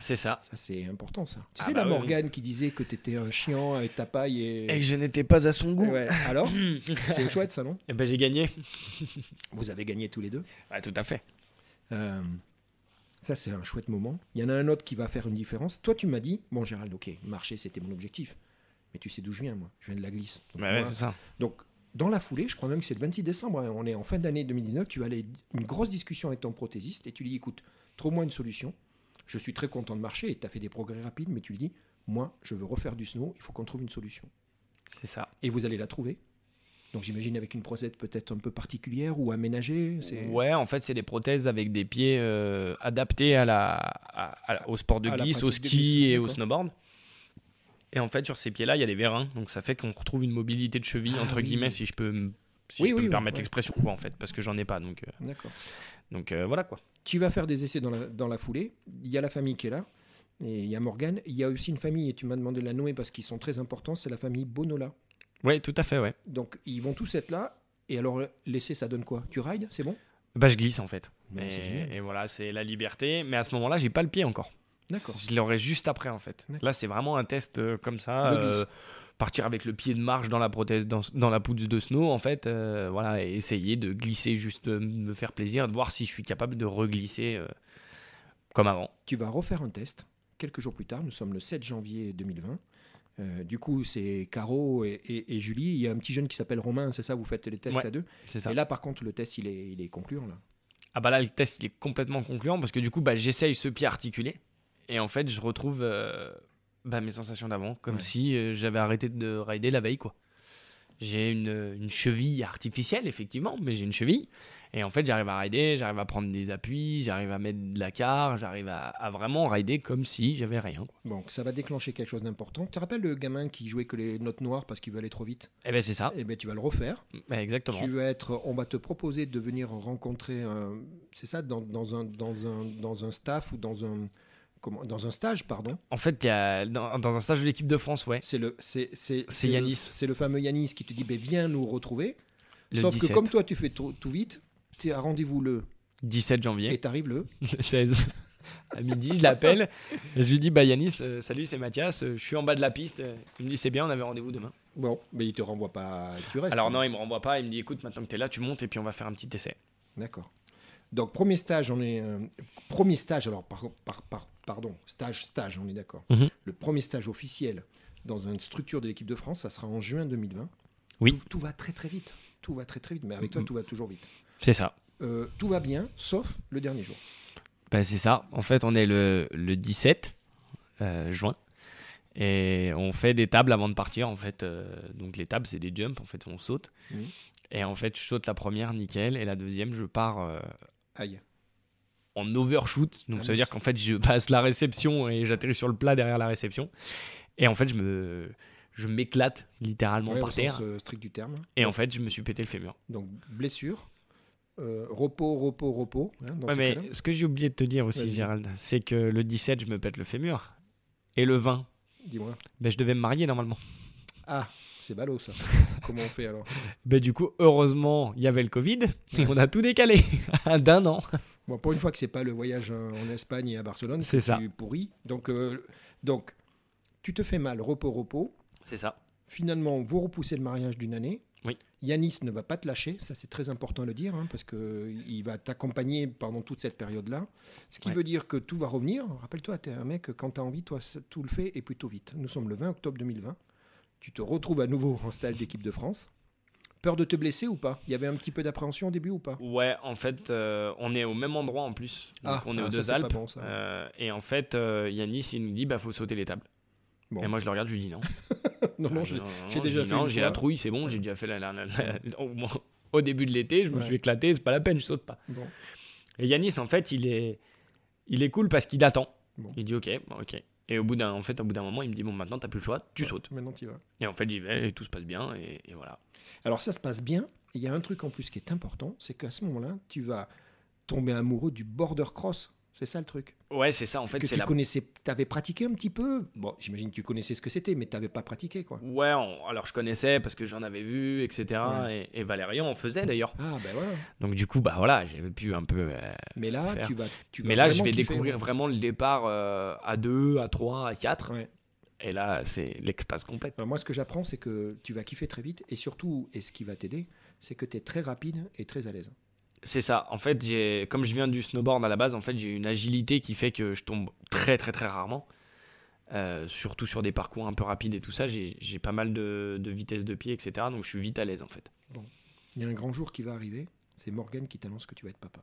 C'est ça. Ça, c'est important, ça. Tu ah sais, bah la Morgane qui disait que tu étais un chiant avec ta paille et. Et que je n'étais pas à son goût. Alors C'est chouette, ça, non? Eh ben, j'ai gagné. Vous avez gagné tous les deux? Ah, Tout à fait. Euh, ça, c'est un chouette moment. Il y en a un autre qui va faire une différence. Toi, tu m'as dit Bon, Gérald, ok, marcher, c'était mon objectif. Mais tu sais d'où je viens, moi. Je viens de la glisse. Donc, ouais, ça. donc dans la foulée, je crois même que c'est le 26 décembre, hein, on est en fin d'année 2019, tu vas aller une grosse discussion avec ton prothésiste et tu lui dis écoute, trouve-moi une solution. Je suis très content de marcher et tu as fait des progrès rapides, mais tu lui dis moi, je veux refaire du snow, il faut qu'on trouve une solution. C'est ça. Et vous allez la trouver donc j'imagine avec une prothèse peut-être un peu particulière ou aménagée Ouais, en fait c'est des prothèses avec des pieds euh, adaptés à la, au sport de glisse, au ski et au snowboard. Et en fait, sur ces pieds-là, il y a des vérins. Donc ça fait qu'on retrouve une mobilité de cheville, Ah entre oui. guillemets, si je peux, me- si Oui, oui, me oui, permettre ouais. l'expression, quoi, en fait, parce que j'en ai pas. Donc, euh, D'accord. donc euh, voilà quoi. Tu vas faire des essais dans la, dans la foulée. Il y a la famille qui est là. Et il y a Morgane. Il y a aussi une famille, et tu m'as demandé de la nommer parce qu'ils sont très importants, c'est la famille Bonola. Oui, tout à fait, ouais. Donc ils vont tous être là. Et alors l'essai, ça donne quoi? Tu rides, c'est bon? Bah, je glisse en fait. Mais. Et, et voilà, c'est la liberté. Mais à ce moment-là, j'ai pas le pied encore. D'accord. Je l'aurai juste après en fait. Là, c'est vraiment un test euh, comme ça. De euh, partir avec le pied de marche dans la prothèse, dans, dans la poudre de snow en fait. euh, voilà, et essayer de glisser, juste euh, me faire plaisir, de voir si je suis capable de reglisser comme avant. Tu vas refaire un test quelques jours plus tard. Nous sommes le 7 janvier 2020. Euh, du coup, c'est Caro et, et- et Julie. Il y a un petit jeune qui s'appelle Romain, c'est ça Vous faites les tests Ouais, à deux. Ça. Et là, par contre, le test, il est, il est concluant. Là. Ah bah là, le test il est complètement concluant parce que du coup, bah, j'essaye ce pied articulé et en fait, je retrouve euh, bah, mes sensations d'avant, comme Ouais. si euh, j'avais arrêté de rider la veille quoi. J'ai une, une cheville artificielle effectivement, mais j'ai une cheville et en fait, j'arrive à rider, j'arrive à prendre des appuis, j'arrive à mettre de la car, j'arrive à, à vraiment rider comme si j'avais rien. Quoi. Bon, ça va déclencher quelque chose d'important. Tu te rappelles le gamin qui jouait que les notes noires parce qu'il veut aller trop vite? Et ben c'est ça, Eh bien, tu vas le refaire. Bah, exactement. Tu vas être, on va te proposer de venir rencontrer, c'est ça, dans, dans un, dans, un, dans un staff ou dans un, comment, dans un stage, pardon. En fait, il y a, dans, dans un stage de l'équipe de France, ouais, C'est le, c'est, c'est, C'est Yanis. C'est le fameux Yanis qui te dit, ben, viens nous retrouver. le Sauf 17, que comme toi, tu fais tout, tout vite, tu as rendez-vous le 17 janvier. et tu arrives le. le 16 à midi, je l'appelle. je lui dis Bah Yanis, euh, salut, c'est Mathias, euh, je suis en bas de la piste. Il me dit C'est bien, on avait rendez-vous demain. Bon, mais il te renvoie pas, tu restes. Alors non, il me renvoie pas, il me dit Écoute, maintenant que tu es là, tu montes et puis on va faire un petit essai. D'accord. Donc premier stage, on est euh, premier stage. Alors par, par- par- pardon, stage stage, on est d'accord. Mhm. Le premier stage officiel dans une structure de l'équipe de France, ça sera en juin 2020. Oui. Tout, tout va très très vite. Tout va très très vite. Mais avec toi, Mhm. tout va toujours vite. C'est ça. Euh, tout va bien, sauf le dernier jour. Bah, c'est ça. En fait, on est le, le 17 euh, juin. Et on fait des tables avant de partir. En fait, Euh, donc les tables, c'est des jumps. En fait, on saute. Et en fait, je saute la première, nickel. Et la deuxième, je pars Aïe. En overshoot. Donc Ah, ça veut dire qu'en fait, je passe la réception et j'atterris sur le plat derrière la réception. Et en fait, je me, je m'éclate littéralement Ouais, par au terre. sens euh, strict du terme. Et en fait, je me suis pété le fémur. Donc blessure, euh, repos, repos, repos. hein, dans Ouais, ce mais ce que j'ai oublié de te dire aussi. Gérald, c'est que le 17, je me pète le fémur. Et le 20, Dis-moi. ben, je devais me marier normalement. Ah, c'est ballot ça. Comment on fait alors? Ben, du coup, heureusement, il y avait le Covid et on a tout décalé d'un an. Bon, pour une fois que c'est pas le voyage en en Espagne et à Barcelone, C'est ça. tu pourris. Donc, euh, donc, tu te fais mal, repos, repos. C'est ça. Finalement, vous repoussez le mariage d'une année. Oui. Yanis ne va pas te lâcher, ça c'est très important à le dire, hein, parce qu'il va t'accompagner pendant toute cette période-là. Ce qui Ouais. veut dire que tout va revenir. Rappelle-toi, tu es un mec, quand tu as envie, toi, tout le fait et plutôt vite. Nous sommes le 20 octobre 2020. Tu te retrouves à nouveau en stage d'équipe de France. Peur de te blesser ou pas? Il y avait un petit peu d'appréhension au début ou pas? Ouais, en fait, euh, on est au même endroit en plus. Donc, Ah, on est ah, aux ça, deux Alpes. bon, ça. Euh, et en fait, euh, Yanis, il nous dit bah, faut sauter les tables. Bon. Et moi, je le regarde, je lui dis non. Non, non, Ah, j'ai- déjà fait non, j'ai la trouille, c'est bon, j'ai déjà fait la, la- la- la- au, moins au début de l'été, je me Ouais. suis éclaté, c'est pas la peine, je saute pas. Bon. Et Yanis, en fait, il est, il est cool parce qu'il attend. Il dit ok, ok. Et au bout d'un, en fait, au bout d'un moment, il me dit bon, maintenant, t'as plus le choix, tu Ouais, sautes. Maintenant, tu vas. Et en fait, j'y vais et tout se passe bien et, et voilà. Alors ça se passe bien. Il y a un truc en plus qui est important, c'est qu'à ce moment-là, tu vas tomber amoureux du border cross. C'est ça le truc. Ouais, c'est ça. En fait, c'est tu la. connaissais, tu avais pratiqué un petit peu. Bon, j'imagine que tu connaissais ce que c'était, mais tu n'avais pas pratiqué quoi. Ouais, on- alors je connaissais parce que j'en avais vu, etc. Ouais. Et, et Valérian en faisait d'ailleurs. Ah ben voilà. Donc du coup, bah voilà, j'avais pu un peu. euh, Mais là, Faire. tu vas, tu vas Mais là, je vais kiffer, découvrir ouais. vraiment le départ euh, à 2, à 3, à 4. Ouais. Et là, c'est l'extase complète. Alors, moi, ce que j'apprends, c'est que tu vas kiffer très vite, et surtout, et ce qui va t'aider, c'est que tu es très rapide et très à l'aise. C'est ça. En fait, j'ai, comme je viens du snowboard à la base, en fait, j'ai une agilité qui fait que je tombe très, très, très rarement. Euh, surtout sur des parcours un peu rapides et tout ça, j'ai, j'ai pas mal de, de vitesse de pied, etc. Donc je suis vite à l'aise en fait. Il y a un grand jour qui va arriver, c'est Morgan qui t'annonce que tu vas être papa.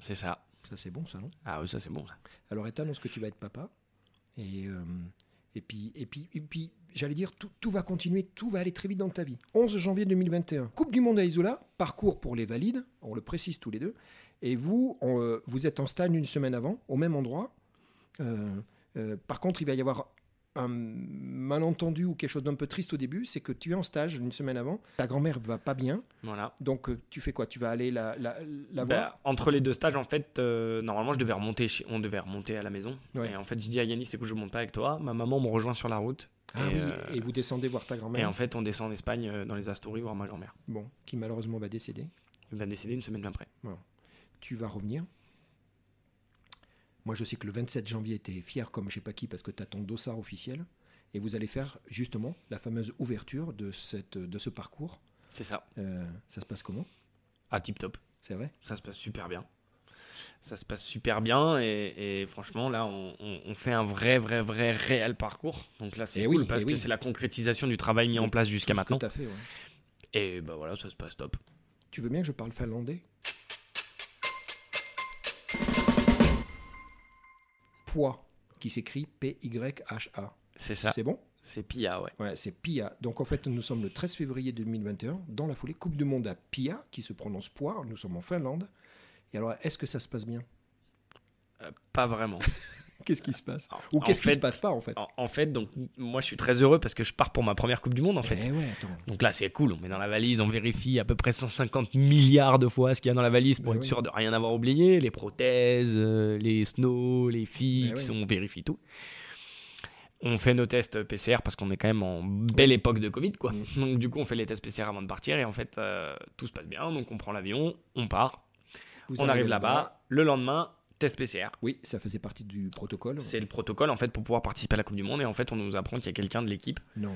C'est ça. Ça, c'est bon, ça, non? Ah oui, ça c'est bon. Ça. Alors, elle t'annonce que tu vas être papa. Et, euh, et puis, et puis, et puis j'allais dire, tout, tout va continuer, tout va aller très vite dans ta vie. 11 janvier 2021, Coupe du Monde à Isola, parcours pour les valides, on le précise tous les deux. Et vous, on, euh, vous êtes en stage une semaine avant, au même endroit. Euh, euh, par contre, il va y avoir un malentendu ou quelque chose d'un peu triste au début, c'est que tu es en stage une semaine avant, ta grand-mère va pas bien. Voilà. Donc tu fais quoi? Tu vas aller la, la, la Bah, voir? entre les deux stages, en fait, euh, normalement, je devais remonter chez... on devait remonter à la maison. Ouais. Et en fait, je dis à Yannis, écoute, je monte pas avec toi. Ma maman me rejoint sur la route. Ah et, oui, euh, et vous descendez voir ta Et grand-mère, en fait, on descend en Espagne, euh, dans les Asturies, voir ma grand-mère. bon, qui malheureusement va décéder. Elle va décéder une semaine après. Tu vas revenir. Moi, je sais que le 27 janvier, tu es fier comme je sais pas qui parce que tu as ton dossard officiel. Et vous allez faire justement la fameuse ouverture de, cette, de ce parcours. C'est ça. Euh, ça se passe comment? Ah, tip top. C'est vrai? Ça se passe super bien. Ça se passe super bien et, et franchement là on, on- on fait un vrai vrai vrai réel parcours. Donc là c'est Eh cool oui, parce eh que oui. c'est la concrétisation du travail mis en place jusqu'à Tout maintenant. t'as fait, ouais. Et bah voilà ça se passe top. Tu veux bien que je parle finlandais? Poids, qui s'écrit P-Y-H-A. C'est ça. C'est bon? C'est Pia ouais. Ouais, c'est Pia. Donc en fait, nous sommes le 13 février 2021, dans la foulée Coupe du Monde à Pia, qui se prononce poids. Nous sommes en Finlande. Et alors, est-ce que ça se passe bien? Euh, pas vraiment. Qu'est-ce qui se passe? En- Ou qu'est-ce qui se passe pas en fait? En, en fait donc moi je suis très heureux parce que je pars pour ma première Coupe du Monde en fait. Eh ouais. Donc là c'est cool. On met dans la valise, on vérifie à peu près 150 milliards de fois ce qu'il y a dans la valise pour Bah être oui. sûr de rien avoir oublié. Les prothèses, euh, les snows, les fixes, oui. on vérifie tout. On fait nos tests PCR parce qu'on est quand même en belle époque de Covid, quoi. Mm. Donc du coup, on fait les tests PCR avant de partir et en fait, euh, tout se passe bien. Donc on prend l'avion, on part, Vous on arrive là-bas. Le lendemain, test PCR. Oui, ça faisait partie du protocole. C'est le protocole en fait pour pouvoir participer à la Coupe du Monde et en fait, on nous apprend qu'il y a quelqu'un de l'équipe Non.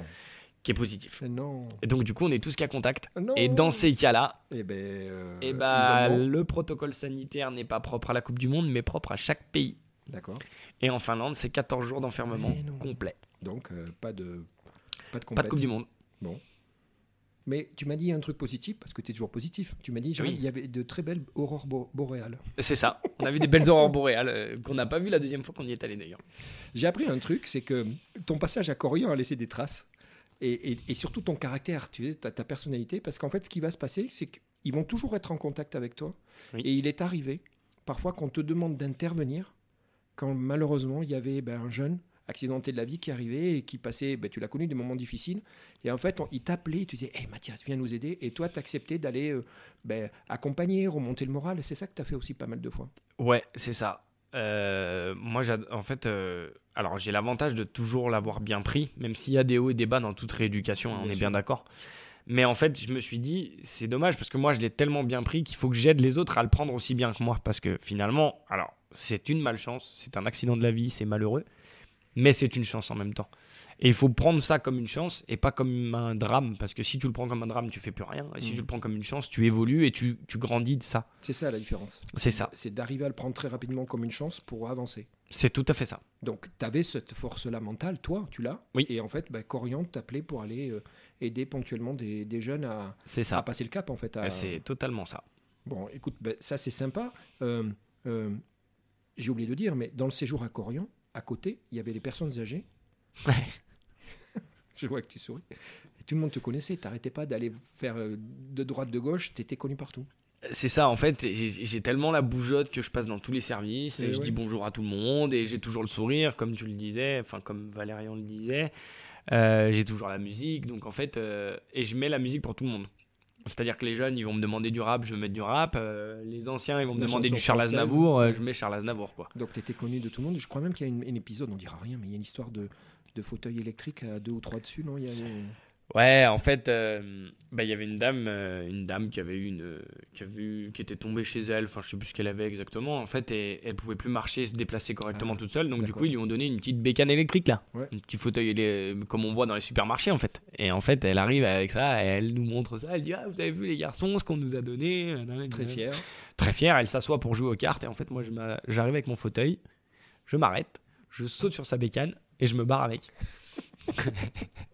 qui est positif. Non. Et donc du coup, on est tous cas contact. Non. Et dans ces cas-là, Eh ben. euh, eh bah, isolement. le protocole sanitaire n'est pas propre à la Coupe du Monde, mais propre à chaque pays. D'accord. Et en Finlande, c'est 14 jours d'enfermement complet. Donc, euh, pas de. Pas de Pas de. Coupe du Monde. Mais tu m'as dit un truc positif, parce que tu es toujours positif. Tu m'as dit, Gérald, Oui. il y avait de très belles aurores bo- boréales. C'est ça. On a vu des belles aurores boréales euh, qu'on n'a pas vu la deuxième fois qu'on y est allé d'ailleurs. J'ai appris un truc, c'est que ton passage à Corian a laissé des traces. Et, et- et surtout ton caractère, tu sais, ta, ta personnalité. Parce qu'en fait, ce qui va se passer, c'est qu'ils vont toujours être en contact avec toi. Oui. Et il est arrivé, parfois, qu'on te demande d'intervenir, quand malheureusement, il y avait ben, un jeune accidenté de la vie qui arrivait et qui passait, ben, tu l'as connu, des moments difficiles. Et en fait, on- il t'appelait, tu disais, hé Mathias, viens nous aider. Et toi, t'acceptais d'aller euh, ben, accompagner, remonter le moral. C'est ça que tu as fait aussi pas mal de fois. Ouais, c'est ça. Euh, moi, en fait, euh, alors j'ai l'avantage de toujours l'avoir bien pris, même s'il y a des hauts et des bas dans toute rééducation, hein, on est bien d'accord. Mais en fait, je me suis dit, c'est dommage parce que moi, je l'ai tellement bien pris qu'il faut que j'aide les autres à le prendre aussi bien que moi. Parce que finalement, alors, c'est une malchance, c'est un accident de la vie, c'est malheureux, mais c'est une chance en même temps. Et il faut prendre ça comme une chance et pas comme un drame. Parce que si tu le prends comme un drame, tu fais plus rien. Et si Mm. tu le prends comme une chance, tu évolues et tu, tu grandis de ça. C'est ça la différence. C'est ça. C'est d'arriver à le prendre très rapidement comme une chance pour avancer. C'est tout à fait ça. Donc, tu avais cette force-là mentale, toi, tu l'as. Oui. Et en fait, bah, Corian t'appelait pour aller euh, aider ponctuellement des, des jeunes à, C'est à ça. passer le cap, en fait. à- C'est totalement ça. Bon, écoute, bah, ça c'est sympa. Euh, euh, J'ai oublié de dire, mais dans le séjour à Corian, à côté, il y avait les personnes âgées. Ouais. Je vois que tu souris. Et tout le monde te connaissait. T'arrêtais pas d'aller faire euh, de droite, de gauche. T'étais connu partout. C'est ça, en fait, j'ai j'ai tellement la bougeotte que je passe dans tous les services et, Et je ouais. dis bonjour à tout le monde et j'ai toujours le sourire, comme tu le disais, enfin comme Valérian le disait. Euh, j'ai toujours la musique, donc en fait, euh, et je mets la musique pour tout le monde. C'est-à-dire que les jeunes, ils vont me demander du rap, je vais mettre du rap. euh, les anciens, ils vont me La demander du Charles française. Aznavour, euh, je mets Charles Aznavour, quoi. Donc t'étais connu de tout le monde. Je crois même qu'il y a une- un épisode, on dira rien, mais il y a une histoire de, de fauteuil électrique à deux ou trois dessus, non? Il y a une- Ouais, en fait, euh, bah, il y avait une dame, euh, une dame qui avait eu une, qui avait eu- qui était tombée chez elle. Enfin, je sais plus ce qu'elle avait exactement. En fait, et elle pouvait plus marcher, se déplacer correctement Ah, toute seule. Donc du coup, ils lui ont donné une petite bécane électrique là, Ouais. un petit fauteuil comme on voit dans les supermarchés en fait. Et en fait, elle arrive avec ça, et elle nous montre ça. Elle dit ah, vous avez vu les garçons, ce qu'on nous a donné. Très fier. Très fière. Elle s'assoit pour jouer aux cartes. Et en fait, moi, j'arrive avec mon fauteuil, je m'arrête, je saute sur sa bécane et je me barre avec.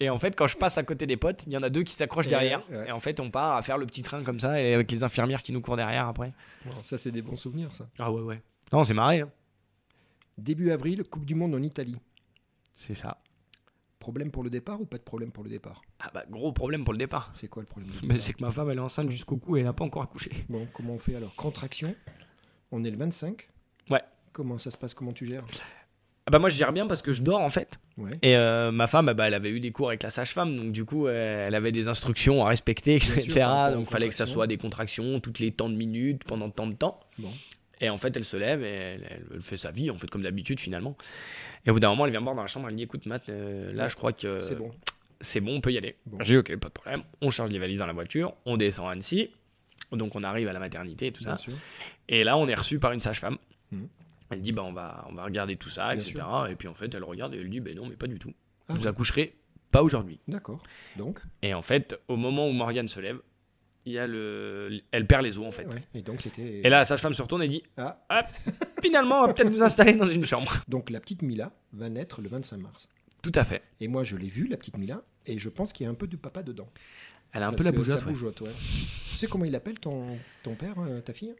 et en fait, quand je passe à côté des potes, il y en a deux qui s'accrochent derrière. ouais. Et en fait, on part à faire le petit train comme ça, et avec les infirmières qui nous courent derrière après. Bon, ça, c'est des bons souvenirs, ça. Ah ouais, ouais. Non, c'est marré. hein. Début avril, Coupe du Monde en Italie. C'est ça. Problème pour le départ ou pas de problème pour le départ? Ah bah, gros problème pour le départ. C'est quoi le problème départ? c'est que ma femme, elle est enceinte jusqu'au cou et elle n'a pas encore accouché. Bon, comment on fait alors? Contraction. On est le 25. Ouais. Comment ça se passe? Comment tu gères? Bah moi je gère bien parce que je dors en fait. Et euh, ma femme, bah, elle avait eu des cours avec la sage-femme, donc du coup elle avait des instructions à respecter, etc. donc il fallait que ça soit des contractions toutes les temps de minutes, pendant tant de temps. Et en fait elle se lève et elle, fait sa vie, en fait comme d'habitude finalement. Et au bout d'un moment elle vient me voir dans la chambre, elle dit écoute Matt, euh, là je crois que c'est bon. C'est bon, on peut y aller. J'ai ok, pas de problème. On charge les valises dans la voiture, on descend à Annecy. Donc on arrive à la maternité et tout ça. Et là on est reçu par une sage-femme. Mmh. Elle dit bah on va on va regarder tout ça, etc. Et puis en fait elle regarde et elle dit ben non mais pas du tout. Ah vous accoucherez pas aujourd'hui. D'accord. Donc. Et en fait au moment où Morgane se lève, il y a le, elle perd les os en fait. Et donc c'était. Et là la sage-femme se retourne et dit ah. finalement on va peut-être vous installer dans une chambre. Donc la petite Mila va naître le 25 mars. Tout à fait. Et moi je l'ai vue la petite Mila et je pense qu'il y a un peu de papa dedans. Elle a un peu la bougeotte. Tu sais comment il appelle ton, ton père, euh, ta fille?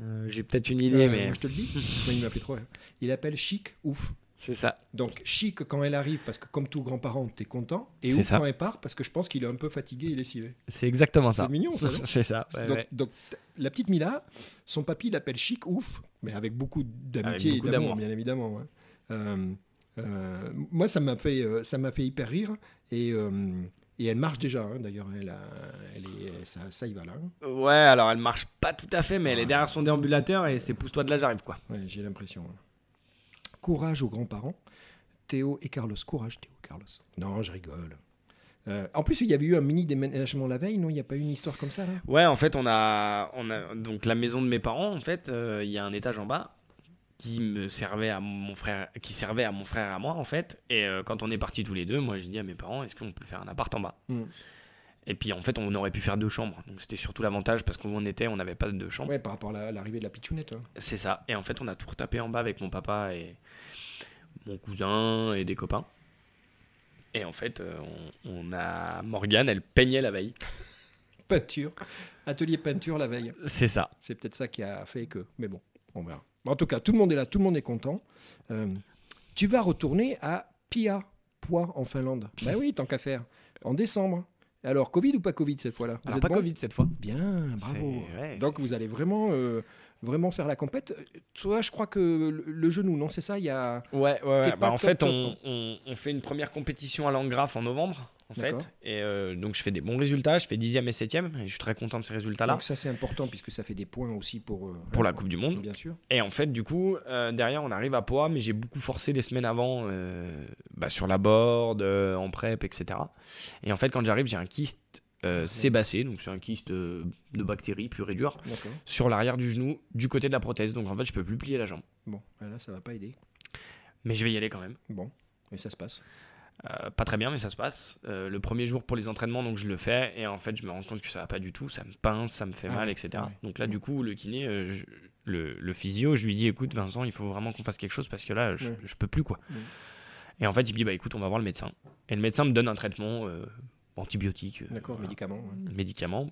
Euh, J'ai peut-être une idée, euh, mais. je te le dis. il m'a fait trop. Il appelle Chic Ouf. C'est ça. Donc Chic quand elle arrive, parce que comme tout grand-parent, t'es content. Et Ouf quand elle part, parce que je pense qu'il est un peu fatigué et lessivé. C'est exactement ça. C'est mignon, ça. C'est ça. donc, la petite Mila, son papy l'appelle Chic Ouf, mais avec beaucoup d'amitié et d'amour, bien évidemment. moi, ça m'a fait, ça m'a fait hyper rire et et elle marche déjà, hein, d'ailleurs. Elle, elle est, ça, ça, y va là. Hein. Ouais, alors elle marche pas tout à fait, mais elle est derrière son déambulateur et c'est pousse-toi de là, j'arrive quoi. Ouais, j'ai l'impression. Hein. Courage aux grands-parents. Théo et Carlos. Courage, Théo et Carlos. Non, je rigole. Euh, en plus, il y avait eu un mini déménagement la veille, non? Il n'y a pas eu une histoire comme ça là? Ouais, en fait, on a, on a donc la maison de mes parents. En fait, euh, il y a un étage en bas qui me servait à mon frère, qui servait à mon frère et à moi en fait. Et euh, quand on est partis tous les deux, moi j'ai dit à mes parents, est-ce qu'on peut faire un appart en bas? Mm. Et puis en fait, on aurait pu faire deux chambres. Donc c'était surtout l'avantage parce qu'on était, on n'avait pas de deux chambres. Ouais, par rapport à l'arrivée de la pitchounette. C'est ça. Et en fait, on a tout retapé en bas avec mon papa et mon cousin et des copains. Et en fait, euh, on, a Morgane, elle peignait la veille. peinture. Atelier peinture la veille. C'est ça. C'est peut-être ça qui a fait que. Mais bon, on verra. En tout cas, tout le monde est là, tout le monde est content. Euh, tu vas retourner à Pia, Poix, en Finlande. Ben oui, tant qu'à faire. En décembre. Alors, Covid ou pas Covid cette fois-là Alors, pas Covid cette fois. Bien, bravo. Donc, vous allez vraiment, euh, vraiment faire la compète. Toi, je crois que le, genou, non C'est ça il y a... Ouais, ouais. Bah, en fait, on, on, fait une première compétition à Langraf en novembre en fait. Et euh, donc je fais des bons résultats, je fais 10e et 7e, et je suis très content de ces résultats-là. Donc ça c'est important puisque ça fait des points aussi pour... Euh, pour la Coupe du Monde. Bien sûr. Et en fait du coup, euh, derrière on arrive à Poix, mais j'ai beaucoup forcé les semaines avant bah, sur la board, en prep, etc. Et en fait quand j'arrive j'ai un kyste sébacé, donc c'est un kyste de bactéries pur et dur, sur l'arrière du genou, du côté de la prothèse. Donc en fait je peux plus plier la jambe. Bon, bah là ça va pas aider. Mais je vais y aller quand même. Bon, et ça se passe. Euh, pas très bien, mais ça se passe. Euh, le premier jour pour les entraînements, donc je le fais, et en fait, je me rends compte que ça va pas du tout, ça me pince, ça me fait ah mal, etc. Donc là, du coup, le kiné, euh, le, physio, je lui dis écoute, Vincent, il faut vraiment qu'on fasse quelque chose parce que là, je, je peux plus, quoi. Et en fait, il me dit bah écoute, on va voir le médecin. Et le médecin me donne un traitement antibiotique. D'accord, médicament. Médicament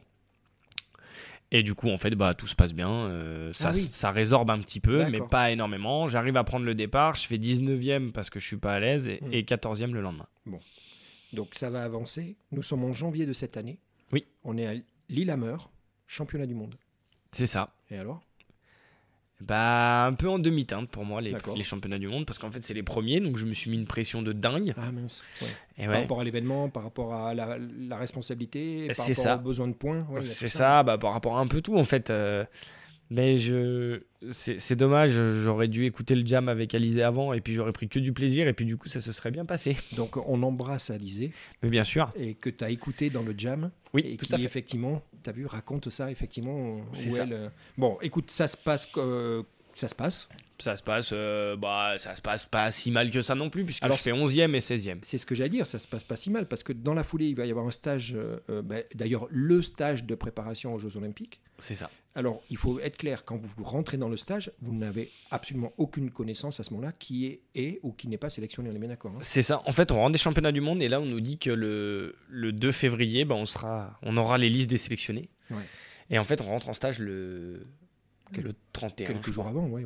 et du coup, en fait, bah, tout se passe bien. Euh, ça, ah ça résorbe un petit peu, mais pas énormément. J'arrive à prendre le départ. Je fais 19e parce que je suis pas à l'aise et, 14e hmm. le lendemain. Bon. Donc ça va avancer. Nous sommes en janvier de cette année. Oui. On est à Lillehammer, championnat du monde. C'est ça. Et alors? Bah, un peu en demi-teinte pour moi, les, championnats du monde, parce qu'en fait, c'est les premiers, donc je me suis mis une pression de dingue. Ah mince. Et Par rapport à l'événement, par rapport à la, responsabilité, par rapport ça. aux besoins de points. c'est ça, bah, par rapport à un peu tout, en fait. Euh, mais je, c'est dommage, j'aurais dû écouter le jam avec Alizé avant et puis j'aurais pris que du plaisir et puis du coup ça se serait bien passé. Donc on embrasse Alizé. Mais bien sûr. Et que tu as écouté dans le jam. Oui, et tout qui effectivement, tu as vu, raconte ça effectivement. Ça. Euh, bon, écoute, ça se passe. Euh, ça se passe ça se passe euh, bah ça se passe pas si mal que ça non plus puisque Alors, je fais 11e et 16e. C'est ce que j'allais dire, ça se passe pas si mal parce que dans la foulée, il va y avoir un stage bah, d'ailleurs le stage de préparation aux Jeux olympiques. C'est ça. Alors, il faut être clair, quand vous rentrez dans le stage, vous n'avez absolument aucune connaissance à ce moment-là qui est, est ou qui n'est pas sélectionné, on est bien d'accord hein C'est ça. En fait, on rentre des championnats du monde et là, on nous dit que le, 2 février, ben, on, sera, on aura les listes des sélectionnés. Et en fait, on rentre en stage le, le 31. Quelques jours avant, oui.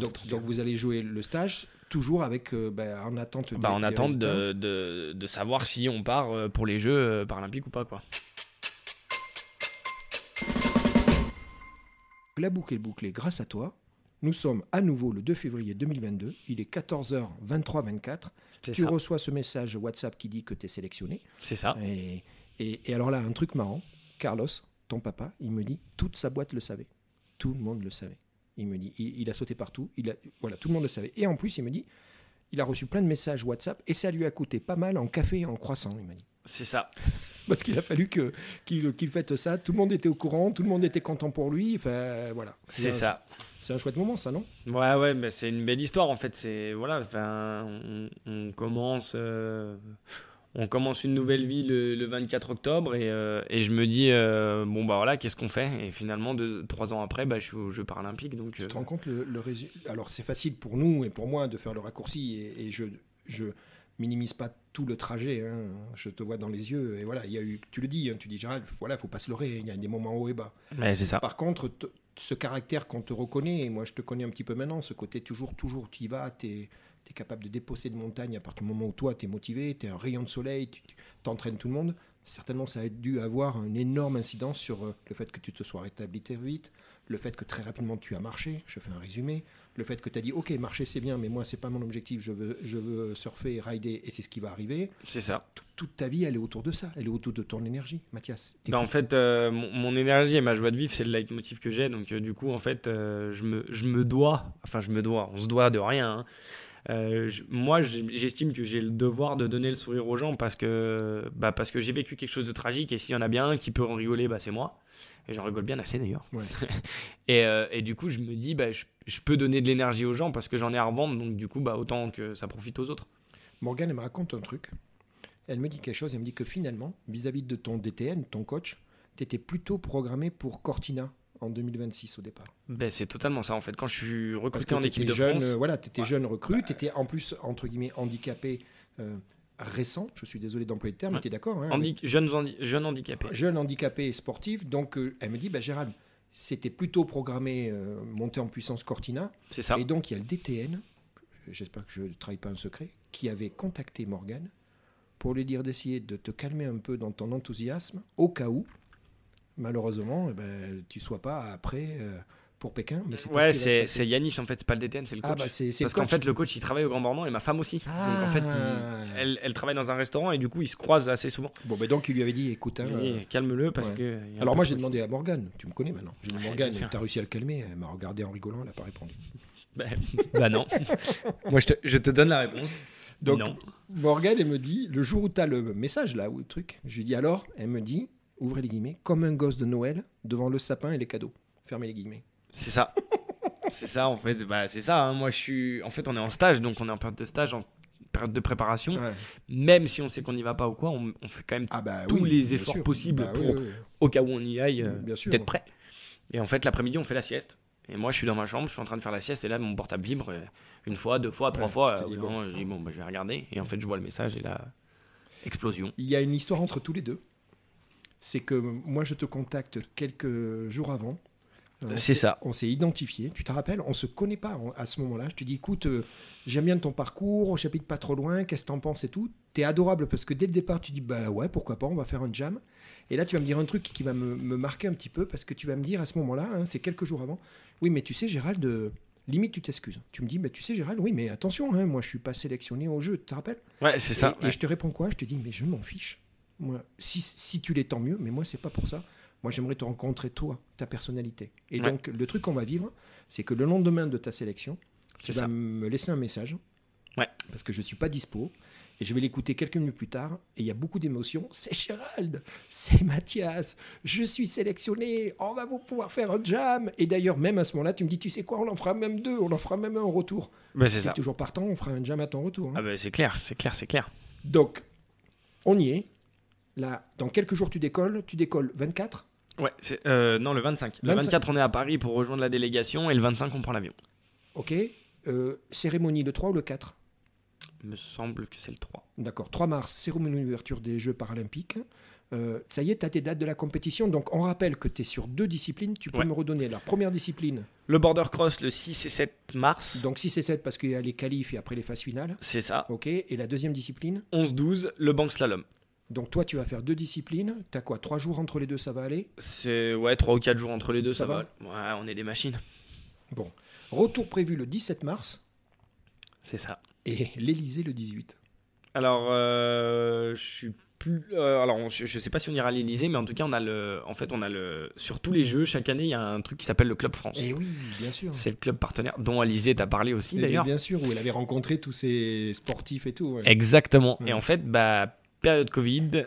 donc, vous allez jouer le stage toujours avec euh, ben, en attente. Bah, en attente de, de, de, savoir si on part euh, pour les Jeux euh, paralympiques ou pas. quoi. la boucle est bouclée grâce à toi. Nous sommes à nouveau le 2 février 2022. Il est 14h23-24. Tu reçois ce message WhatsApp qui dit que tu es sélectionné. C'est ça. Et, et, alors là, un truc marrant. Carlos, ton papa, il me dit toute sa boîte le savait. Tout le monde le savait. Il me dit, il, a sauté partout. Il a, voilà, tout le monde le savait. Et en plus, il me dit, il a reçu plein de messages WhatsApp et ça lui a coûté pas mal en café et en croissant, il m'a dit. C'est ça. Parce qu'il a fallu que, qu'il, qu'il fasse ça. Tout le monde était au courant, tout le monde était content pour lui. Enfin, voilà. C'est, ça. C'est un chouette moment, ça, non? Ouais, ouais, mais c'est une belle histoire en fait. C'est voilà, enfin, on, commence. Euh, on commence une nouvelle vie le, 24 octobre et, euh, et, je me dis euh, bon bah voilà qu'est-ce qu'on fait? Et finalement deux, trois ans après bah, je suis aux Jeux paralympiques donc tu te rends compte le, le alors c'est facile pour nous et pour moi de faire le raccourci et, je je minimise pas tout le trajet hein. je te vois dans les yeux et voilà il y a eu tu le dis hein, tu dis Gérald voilà faut pas se leurrer il y a des moments hauts et bas. Mais c'est ça. Par contre ce caractère qu'on te reconnaît et moi je te connais un petit peu maintenant ce côté toujours toujours tu y vas tu es tu es capable de déposer de montagne à partir du moment où toi, tu es motivé, tu es un rayon de soleil, tu t'entraînes tout le monde. Certainement, ça a dû avoir une énorme incidence sur euh, le fait que tu te sois rétabli très vite, le fait que très rapidement tu as marché, je fais un résumé, le fait que tu as dit, ok, marcher c'est bien, mais moi, c'est pas mon objectif, je veux, je veux surfer, rider, et c'est ce qui va arriver. C'est ça. toute ta vie, elle est autour de ça, elle est autour de ton énergie, Mathias. Bah, en fait, euh, mon, énergie et ma joie de vivre, c'est le leitmotiv que j'ai, donc euh, du coup, en fait, je, me, je me dois, enfin, je me dois, on se doit de rien. Hein. Euh, moi, j'estime que j'ai le devoir de donner le sourire aux gens parce que, bah, parce que j'ai vécu quelque chose de tragique et s'il y en a bien un qui peut en rigoler, bah, c'est moi. Et j'en rigole bien assez d'ailleurs. et, euh, et, du coup, je me dis, bah, je, peux donner de l'énergie aux gens parce que j'en ai à revendre, donc du coup, bah, autant que ça profite aux autres. Morgane, elle me raconte un truc. Elle me dit quelque chose, elle me dit que finalement, vis-à-vis -vis de ton DTN, ton coach, tu étais plutôt programmé pour Cortina en 2026 au départ. Ben, c'est totalement ça en fait. Quand je suis recruté en équipe de jeune, France, euh, voilà, tu étais jeune recrue, tu étais en plus entre guillemets handicapé euh, récent. Je suis désolé d'employer le terme, mais tu es d'accord hein, jeune, jeune handicapé. Jeune handicapé sportif. Donc euh, elle me dit, bah, Gérald, c'était plutôt programmé monter en puissance Cortina. C'est ça. Et donc il y a le DTN, j'espère que je ne trahis pas un secret, qui avait contacté Morgan pour lui dire d'essayer de te calmer un peu dans ton enthousiasme au cas où malheureusement, eh ben, tu sois pas après euh, pour Pékin. Mais c'est ouais, c'est Yanis en fait, c'est pas le DTN, c'est le ah, coach. Ah Parce qu'en fait, le coach il travaille au Grand Bornand et ma femme aussi. Donc en fait, ah. elle, elle, travaille dans un restaurant et du coup, ils se croisent assez souvent. Bon, ben donc il lui avait dit écoute, hein, euh, calme-le parce que. Alors moi, j'ai demandé à Morgane, tu me connais maintenant. J'ai dit Morgane, tu as réussi à le calmer. Elle m'a regardé en rigolant, elle n'a pas répondu. Ben, bah non. moi, je te, je te, donne la réponse. Donc, non. Morgane, elle me dit le jour où tu as le message là, ou le truc, je lui dis alors, elle me dit ouvrez les guillemets, comme un gosse de Noël devant le sapin et les cadeaux. Fermez les guillemets. C'est ça. c'est ça, en fait. Bah, c'est ça. Hein. Moi, je suis. En fait, on est en stage, donc on est en période de stage, en période de préparation. Même si on sait qu'on n'y va pas ou quoi, on, fait quand même ah bah tous les efforts possibles bah pour, au cas où on y aille, euh, d'être prêt. Et en fait, l'après-midi, on fait la sieste. Et moi, je suis dans ma chambre, je suis en train de faire la sieste, et là, mon portable vibre euh, une fois, deux fois, trois fois. je dis, bon, bah, je vais regarder. Et en fait, je vois le message et là, explosion. Il y a une histoire entre tous les deux c'est que moi je te contacte quelques jours avant. C'est ça. On s'est identifié. Tu te rappelles, on se connaît pas à ce moment-là. Je te dis, écoute, euh, j'aime bien ton parcours, j'habite pas trop loin, qu'est-ce que t'en penses et tout. T'es adorable parce que dès le départ, tu dis, bah ouais, pourquoi pas, on va faire un jam. Et là, tu vas me dire un truc qui va me, marquer un petit peu parce que tu vas me dire à ce moment-là, hein, c'est quelques jours avant, oui, mais tu sais, Gérald, euh, limite, tu t'excuses. Tu me dis, bah, tu sais, Gérald, oui, mais attention, hein, moi, je suis pas sélectionné au jeu, tu te rappelles? Ouais, c'est ça. Et je te réponds quoi? Je te dis, mais je m'en fiche. Moi, si, si tu l'es, tant mieux, mais moi, c'est pas pour ça. Moi, j'aimerais te rencontrer, toi, ta personnalité. Et donc, le truc qu'on va vivre, c'est que le lendemain de ta sélection, tu vas me laisser un message. Ouais. Parce que je ne suis pas dispo. Et je vais l'écouter quelques minutes plus tard. Et il y a beaucoup d'émotions. C'est Gérald, c'est Mathias, je suis sélectionné, on va vous pouvoir faire un jam. Et d'ailleurs, même à ce moment-là, tu me dis, tu sais quoi, on en fera même deux, on en fera même un en retour. Ben, c'est toujours partant, on fera un jam à ton retour. Hein. Ah ben, c'est clair, c'est clair, c'est clair. Donc, on y est. Là, dans quelques jours, tu décolles. Tu décolles 24 Ouais, euh, non, le 25. Le 24, on est à Paris pour rejoindre la délégation et le 25, on prend l'avion. Ok. Euh, cérémonie le 3 ou le 4 Il me semble que c'est le 3. D'accord. 3 mars, cérémonie d'ouverture des Jeux paralympiques. Euh, ça y est, tu as tes dates de la compétition. Donc, on rappelle que tu es sur deux disciplines. Tu peux me redonner la première discipline Le border cross le 6 et 7 mars. Donc, 6 et 7 parce qu'il y a les qualifs et après les phases finales. C'est ça. Ok. Et la deuxième discipline 11-12, le bank slalom. Donc toi, tu vas faire deux disciplines. Tu as quoi Trois jours entre les deux, ça va aller? C'est ouais, trois ou quatre jours entre les deux, ça, va, Ouais, on est des machines. Bon, retour prévu le 17 mars. C'est ça. Et l'Elysée le 18. Alors, euh, je suis plus. Euh, alors, je, ne sais pas si on ira à l'Elysée, mais en tout cas, on a le. En fait, on a le. Sur tous les jeux, chaque année, il y a un truc qui s'appelle le Club France. Et eh oui, bien sûr. C'est le club partenaire dont Alizé t'a parlé aussi, d'ailleurs. Bien sûr, où elle avait rencontré tous ces sportifs et tout. Exactement. Et en fait, bah, période Covid,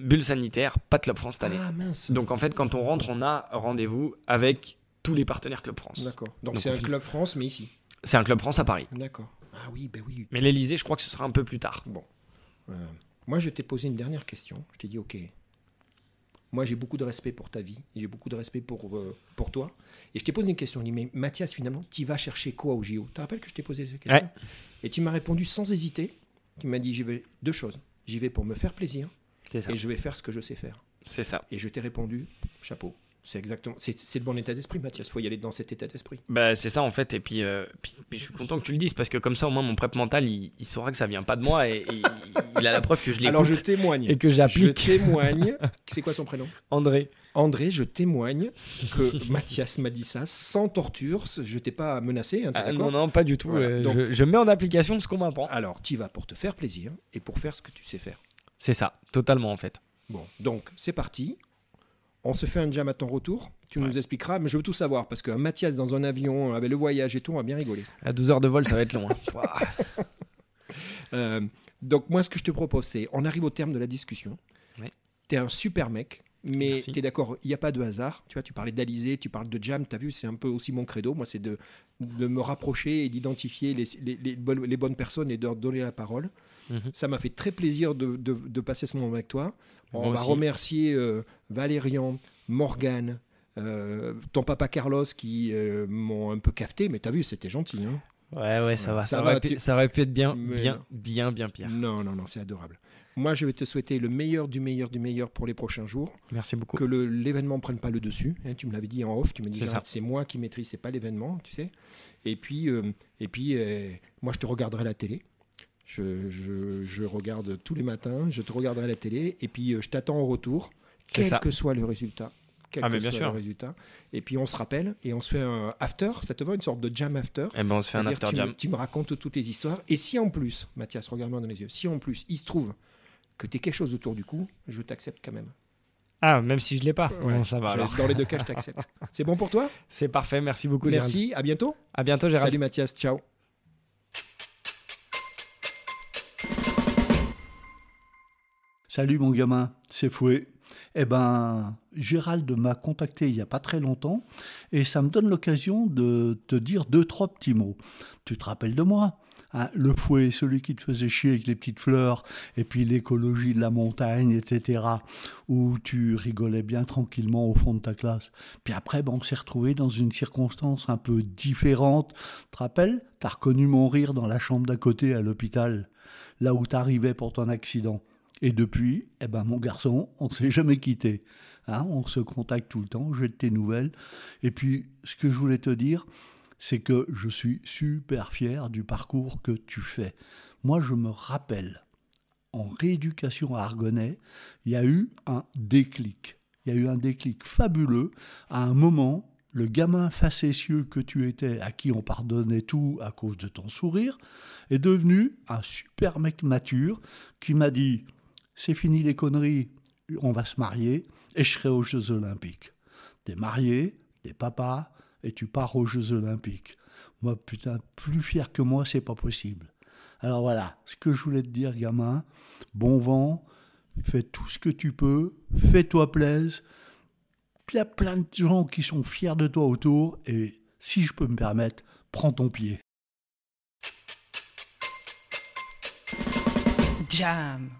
bulle sanitaire, pas de Club France cette année. Ah, mince. Donc, en fait, quand on rentre, on a rendez-vous avec tous les partenaires Club France. D'accord. Donc, c'est un Club France, mais ici. C'est un Club France à Paris. D'accord. Ah oui, ben oui. Mais l'Elysée, je crois que ce sera un peu plus tard. Bon. Euh, moi, je t'ai posé une dernière question. Je t'ai dit, ok. Moi, j'ai beaucoup de respect pour ta vie. J'ai beaucoup de respect pour, euh, pour toi. Et je t'ai posé une question. Je dit, mais Mathias, finalement, tu vas chercher quoi au JO Tu te rappelles que je t'ai posé cette question? Et tu m'as répondu sans hésiter. Tu m'as dit, j'y vais deux choses. J'y vais pour me faire plaisir. Et je vais faire ce que je sais faire. C'est ça. Et je t'ai répondu, chapeau. C'est exactement, c'est, le bon état d'esprit, Mathias. Il faut y aller dans cet état d'esprit. Bah, c'est ça en fait. Et puis, euh, puis, je suis content que tu le dises parce que comme ça, au moins, mon prep mental, il, saura que ça vient pas de moi et, il a la preuve que je l'écoute. Alors, je témoigne. Et que j'applique. Je témoigne. c'est quoi son prénom? André. André, je témoigne que Mathias m'a dit ça sans torture. Je t'ai pas menacé. Hein, ah, non, non, pas du tout. Euh, je, je, mets en application ce qu'on m'apprend. Alors, tu vas pour te faire plaisir et pour faire ce que tu sais faire. C'est ça, totalement en fait. Bon, donc c'est parti. On se fait un jam à ton retour. Tu nous expliqueras, mais je veux tout savoir parce qu'un Mathias dans un avion avec le voyage et tout, on va bien rigoler. À 12 heures de vol, ça va être long. Hein. Euh, donc, moi, ce que je te propose, c'est on arrive au terme de la discussion. Tu es un super mec, mais tu es d'accord, il n'y a pas de hasard. Tu vois, tu parlais d'Alizé, tu parles de jam, tu as vu, c'est un peu aussi mon credo. Moi, c'est de, de me rapprocher et d'identifier les, les, les, bonnes personnes et de leur donner la parole. Mhm. Ça m'a fait très plaisir de, de, passer ce moment avec toi. On va remercier euh, Valérian, Morgane, euh, ton papa Carlos qui euh, m'ont un peu cafeté, mais t'as vu, c'était gentil. Hein ouais, ouais, ça va. Ça, aurait, pu, ça aurait pu être bien, bien, bien, bien pire. Non, non, non, c'est adorable. Moi, je vais te souhaiter le meilleur du meilleur du meilleur pour les prochains jours. Merci beaucoup. Que l'événement ne prenne pas le dessus. Hein, tu me l'avais dit en off. Tu me dis c'est moi qui maîtrise, c'est pas l'événement, tu sais. Et puis, et puis moi, je te regarderai la télé. Je, regarde tous les matins, je te regarderai la télé, et puis euh, je t'attends au retour, quel que soit le résultat. Quel ah, que soit le résultat. Et puis on se rappelle et on se fait un after, ça te va, une sorte de jam after? Et eh ben on se fait un after tu jam. Me, tu me racontes toutes les histoires. Et si en plus, Mathias, regarde-moi dans les yeux, si en plus il se trouve que tu es quelque chose autour du cou, je t'accepte quand même. Ah, même si je l'ai pas. ça va alors. Dans les deux cas, je t'accepte. C'est bon pour toi? C'est parfait, merci beaucoup. Merci, à bientôt. À bientôt, Gérald. Salut Mathias, ciao. Salut mon gamin, c'est Fouet. Eh ben, Gérald m'a contacté il n'y a pas très longtemps et ça me donne l'occasion de te dire deux, trois petits mots. Tu te rappelles de moi? Hein, Le fouet, celui qui te faisait chier avec les petites fleurs et puis l'écologie de la montagne, etc. Où tu rigolais bien tranquillement au fond de ta classe. Puis après, ben, on s'est retrouvé dans une circonstance un peu différente. Tu te rappelles? T'as reconnu mon rire dans la chambre d'à côté à l'hôpital, là où t'arrivais pour ton accident. Et depuis, eh ben, mon garçon, on ne s'est jamais quitté. Hein, on se contacte tout le temps, j'ai de tes nouvelles. Et puis, ce que je voulais te dire, c'est que je suis super fier du parcours que tu fais. Moi, je me rappelle, en rééducation à Argonnet, il y a eu un déclic. Il y a eu un déclic fabuleux. À un moment, le gamin facétieux que tu étais, à qui on pardonnait tout à cause de ton sourire, est devenu un super mec mature qui m'a dit c'est fini les conneries, on va se marier et je serai aux Jeux Olympiques. T'es marié, t'es papa et tu pars aux Jeux Olympiques. Moi, putain, plus fier que moi, c'est pas possible. Alors voilà, ce que je voulais te dire, gamin, bon vent, fais tout ce que tu peux, fais-toi plaisir. Il y a plein de gens qui sont fiers de toi autour et si je peux me permettre, prends ton pied. Jam.